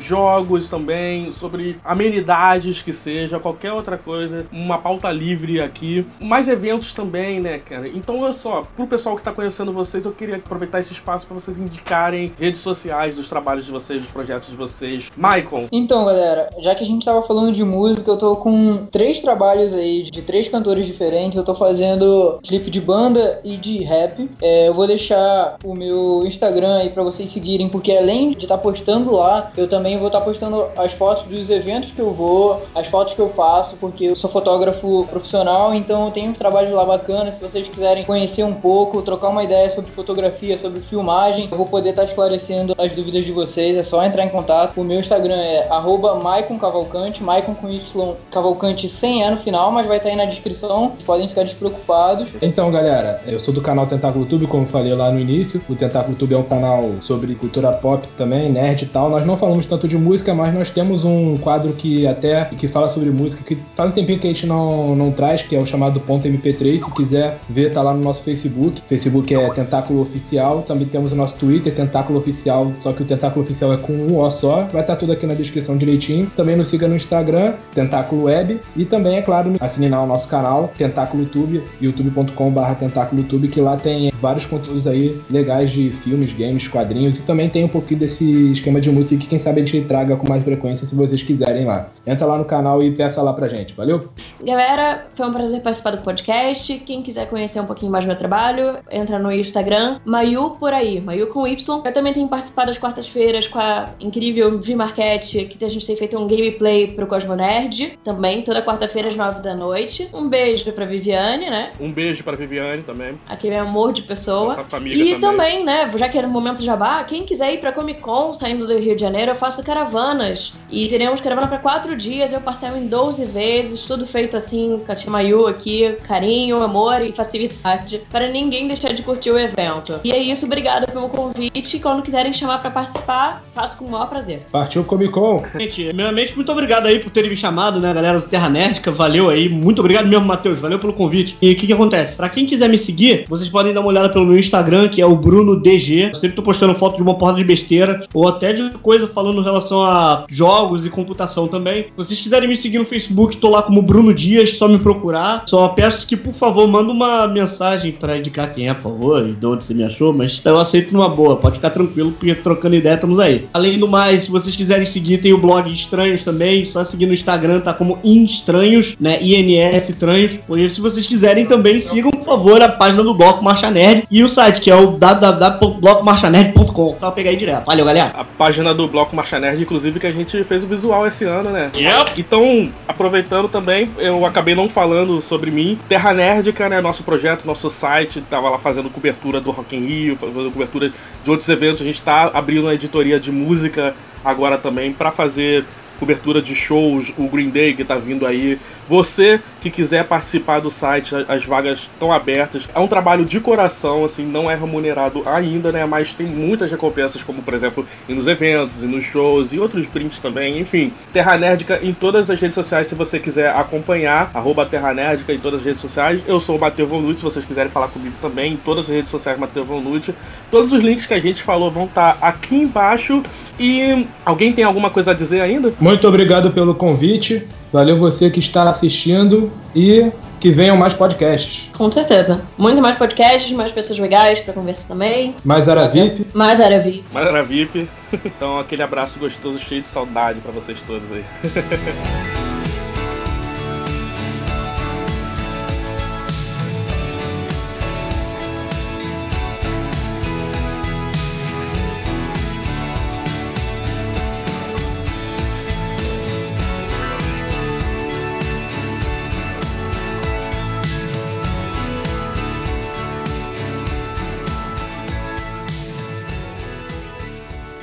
jogos também, sobre amenidades que seja, qualquer outra coisa. Uma pauta livre aqui. Mais eventos também, né, cara? Então, olha só, pro pessoal que tá conhecendo vocês, eu queria aproveitar esse espaço para vocês indicarem redes sociais dos trabalhos de vocês, dos projetos de vocês. Michael, Então, galera, já que a gente tava falando de música, eu tô com três trabalhos aí de três cantores diferentes. Eu tô fazendo clipe de banda e de rap. É, eu vou deixar o meu Instagram aí pra vocês seguirem, porque além de estar postando lá, eu também vou estar postando as fotos dos eventos que eu vou, as fotos que eu faço, porque eu sou fotógrafo profissional, então eu tenho um trabalho lá bacana. Se vocês quiserem conhecer um pouco, trocar uma ideia sobre fotografia, sobre filmagem, eu vou poder estar esclarecendo as dúvidas de vocês. É só entrar em contato. O meu Instagram é arroba Maicon com Y Cavalcante sem E no final, mas vai estar aí na descrição. Podem ficar despreocupados. Então, galera, eu sou do canal Tentáculo Tube, como falei lá no início. O Tentáculo Tube é um canal sobre cultura pop também, nerd e tal. Nós não falamos tanto de música, mas nós temos um quadro que até que fala sobre música, que faz um tempinho que a gente não, não traz, que é o chamado Ponto MP3. Se quiser ver, tá lá no nosso Facebook. Facebook é Tentáculo Oficial. Também temos o nosso Twitter, Tentáculo Oficial, só que o Tentáculo Oficial é com um O só. Vai estar tudo aqui na descrição direitinho. Também nos siga no Instagram, Tentáculo Web. E também, é claro, assine lá o nosso canal, Tentáculo Tube, youtube.com.br Tentáculo Tube, que lá tem vários conteúdos aí legais de filmes, games, quadrinhos. E também tem um pouquinho desse esquema de música que quem sabe a gente traga com mais frequência se vocês quiserem lá. Entra lá no canal e peça lá pra gente, valeu? Galera, foi um prazer participar do podcast. Quem quiser conhecer um pouquinho mais do meu trabalho, entra no Instagram, Mayu por aí, Mayu com Y. Eu também tenho participado às quartas-feiras com a incrível Vi Marquette, que a gente tem feito um gameplay pro Cosmo Nerd, também, toda quarta-feira às nove da noite. Um beijo pra Viviane, né? um beijo pra Viviane também. Aquele amor de pessoa. Nossa família E também, né, já que era no momento jabá, quem quiser ir pra Comic Con saindo do Rio de Janeiro, eu faço caravanas. E teremos caravana pra quatro dias, eu parcelo em 12 vezes, tudo feito assim, com a Tia Mayu aqui, carinho, amor e facilidade, para ninguém deixar de curtir o evento. E é isso, obrigada pelo convite. Quando quiserem chamar pra participar, faço com o maior prazer. Partiu Comic Con! Gente, primeiramente, muito obrigado aí por terem me chamado, né, galera do Terra Nerdica. Valeu aí. Muito obrigado mesmo, Matheus. Valeu pelo convite. E o que que acontece? Pra quem quiser me seguir, vocês podem dar uma olhada pelo meu Instagram, que é o BrunoDG. Eu sempre tô postando foto de uma porta de besteira, ou até de coisa falando em relação a jogos e computação também. Se vocês quiserem me seguir no Facebook, tô lá como Bruno Dias, só me procurar. Só peço que, por favor, manda uma mensagem pra indicar quem é, por favor, e de onde você me achou, mas eu aceito numa boa. Pode ficar tranquilo, porque trocando ideia estamos aí. Além do mais, se vocês quiserem seguir, tem o blog Estranhos também, só seguir no Instagram, tá como Estranhos, né? INS Estranhos. E se vocês quiserem também, sigam, por favor, a página do Bloco Marcha Nerd e o site, que é o www.blocomarchanerd.com. Só pegar aí direto. Valeu, galera. A página do Bloco Marcha Nerd, inclusive, que a gente fez o visual esse ano, né? Yep. Então, aproveitando também, eu acabei não falando sobre mim. Terra Nerdica, né? Nosso projeto, nosso site, tava lá fazendo cobertura do Rock in Rio, fazendo cobertura de outros eventos. A gente tá abrindo uma editoria de música agora também para fazer cobertura de shows, o Green Day que tá vindo aí. Você que quiser participar do site, as vagas estão abertas. É um trabalho de coração, assim, não é remunerado ainda, né? Mas tem muitas recompensas, como por exemplo, ir nos eventos, ir nos shows e outros brindes também. Enfim, Terra Nerdica em todas as redes sociais, se você quiser acompanhar, arroba Terra Nerdica em todas as redes sociais. Eu sou o Matheus Volnucci, se vocês quiserem falar comigo também, em todas as redes sociais Matheus Volnucci. Todos os links que a gente falou vão estar aqui embaixo. E alguém tem alguma coisa a dizer ainda? Muito obrigado pelo convite. Valeu você que está assistindo e que venham mais podcasts. Com certeza. Muito mais podcasts, mais pessoas legais pra conversar também. Mais era VIP. Mais área VIP. Mas era VIP. Então aquele abraço gostoso, cheio de saudade pra vocês todos aí.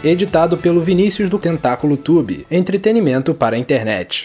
Editado pelo Vinícius do Tentáculo Tube. Entretenimento para a internet.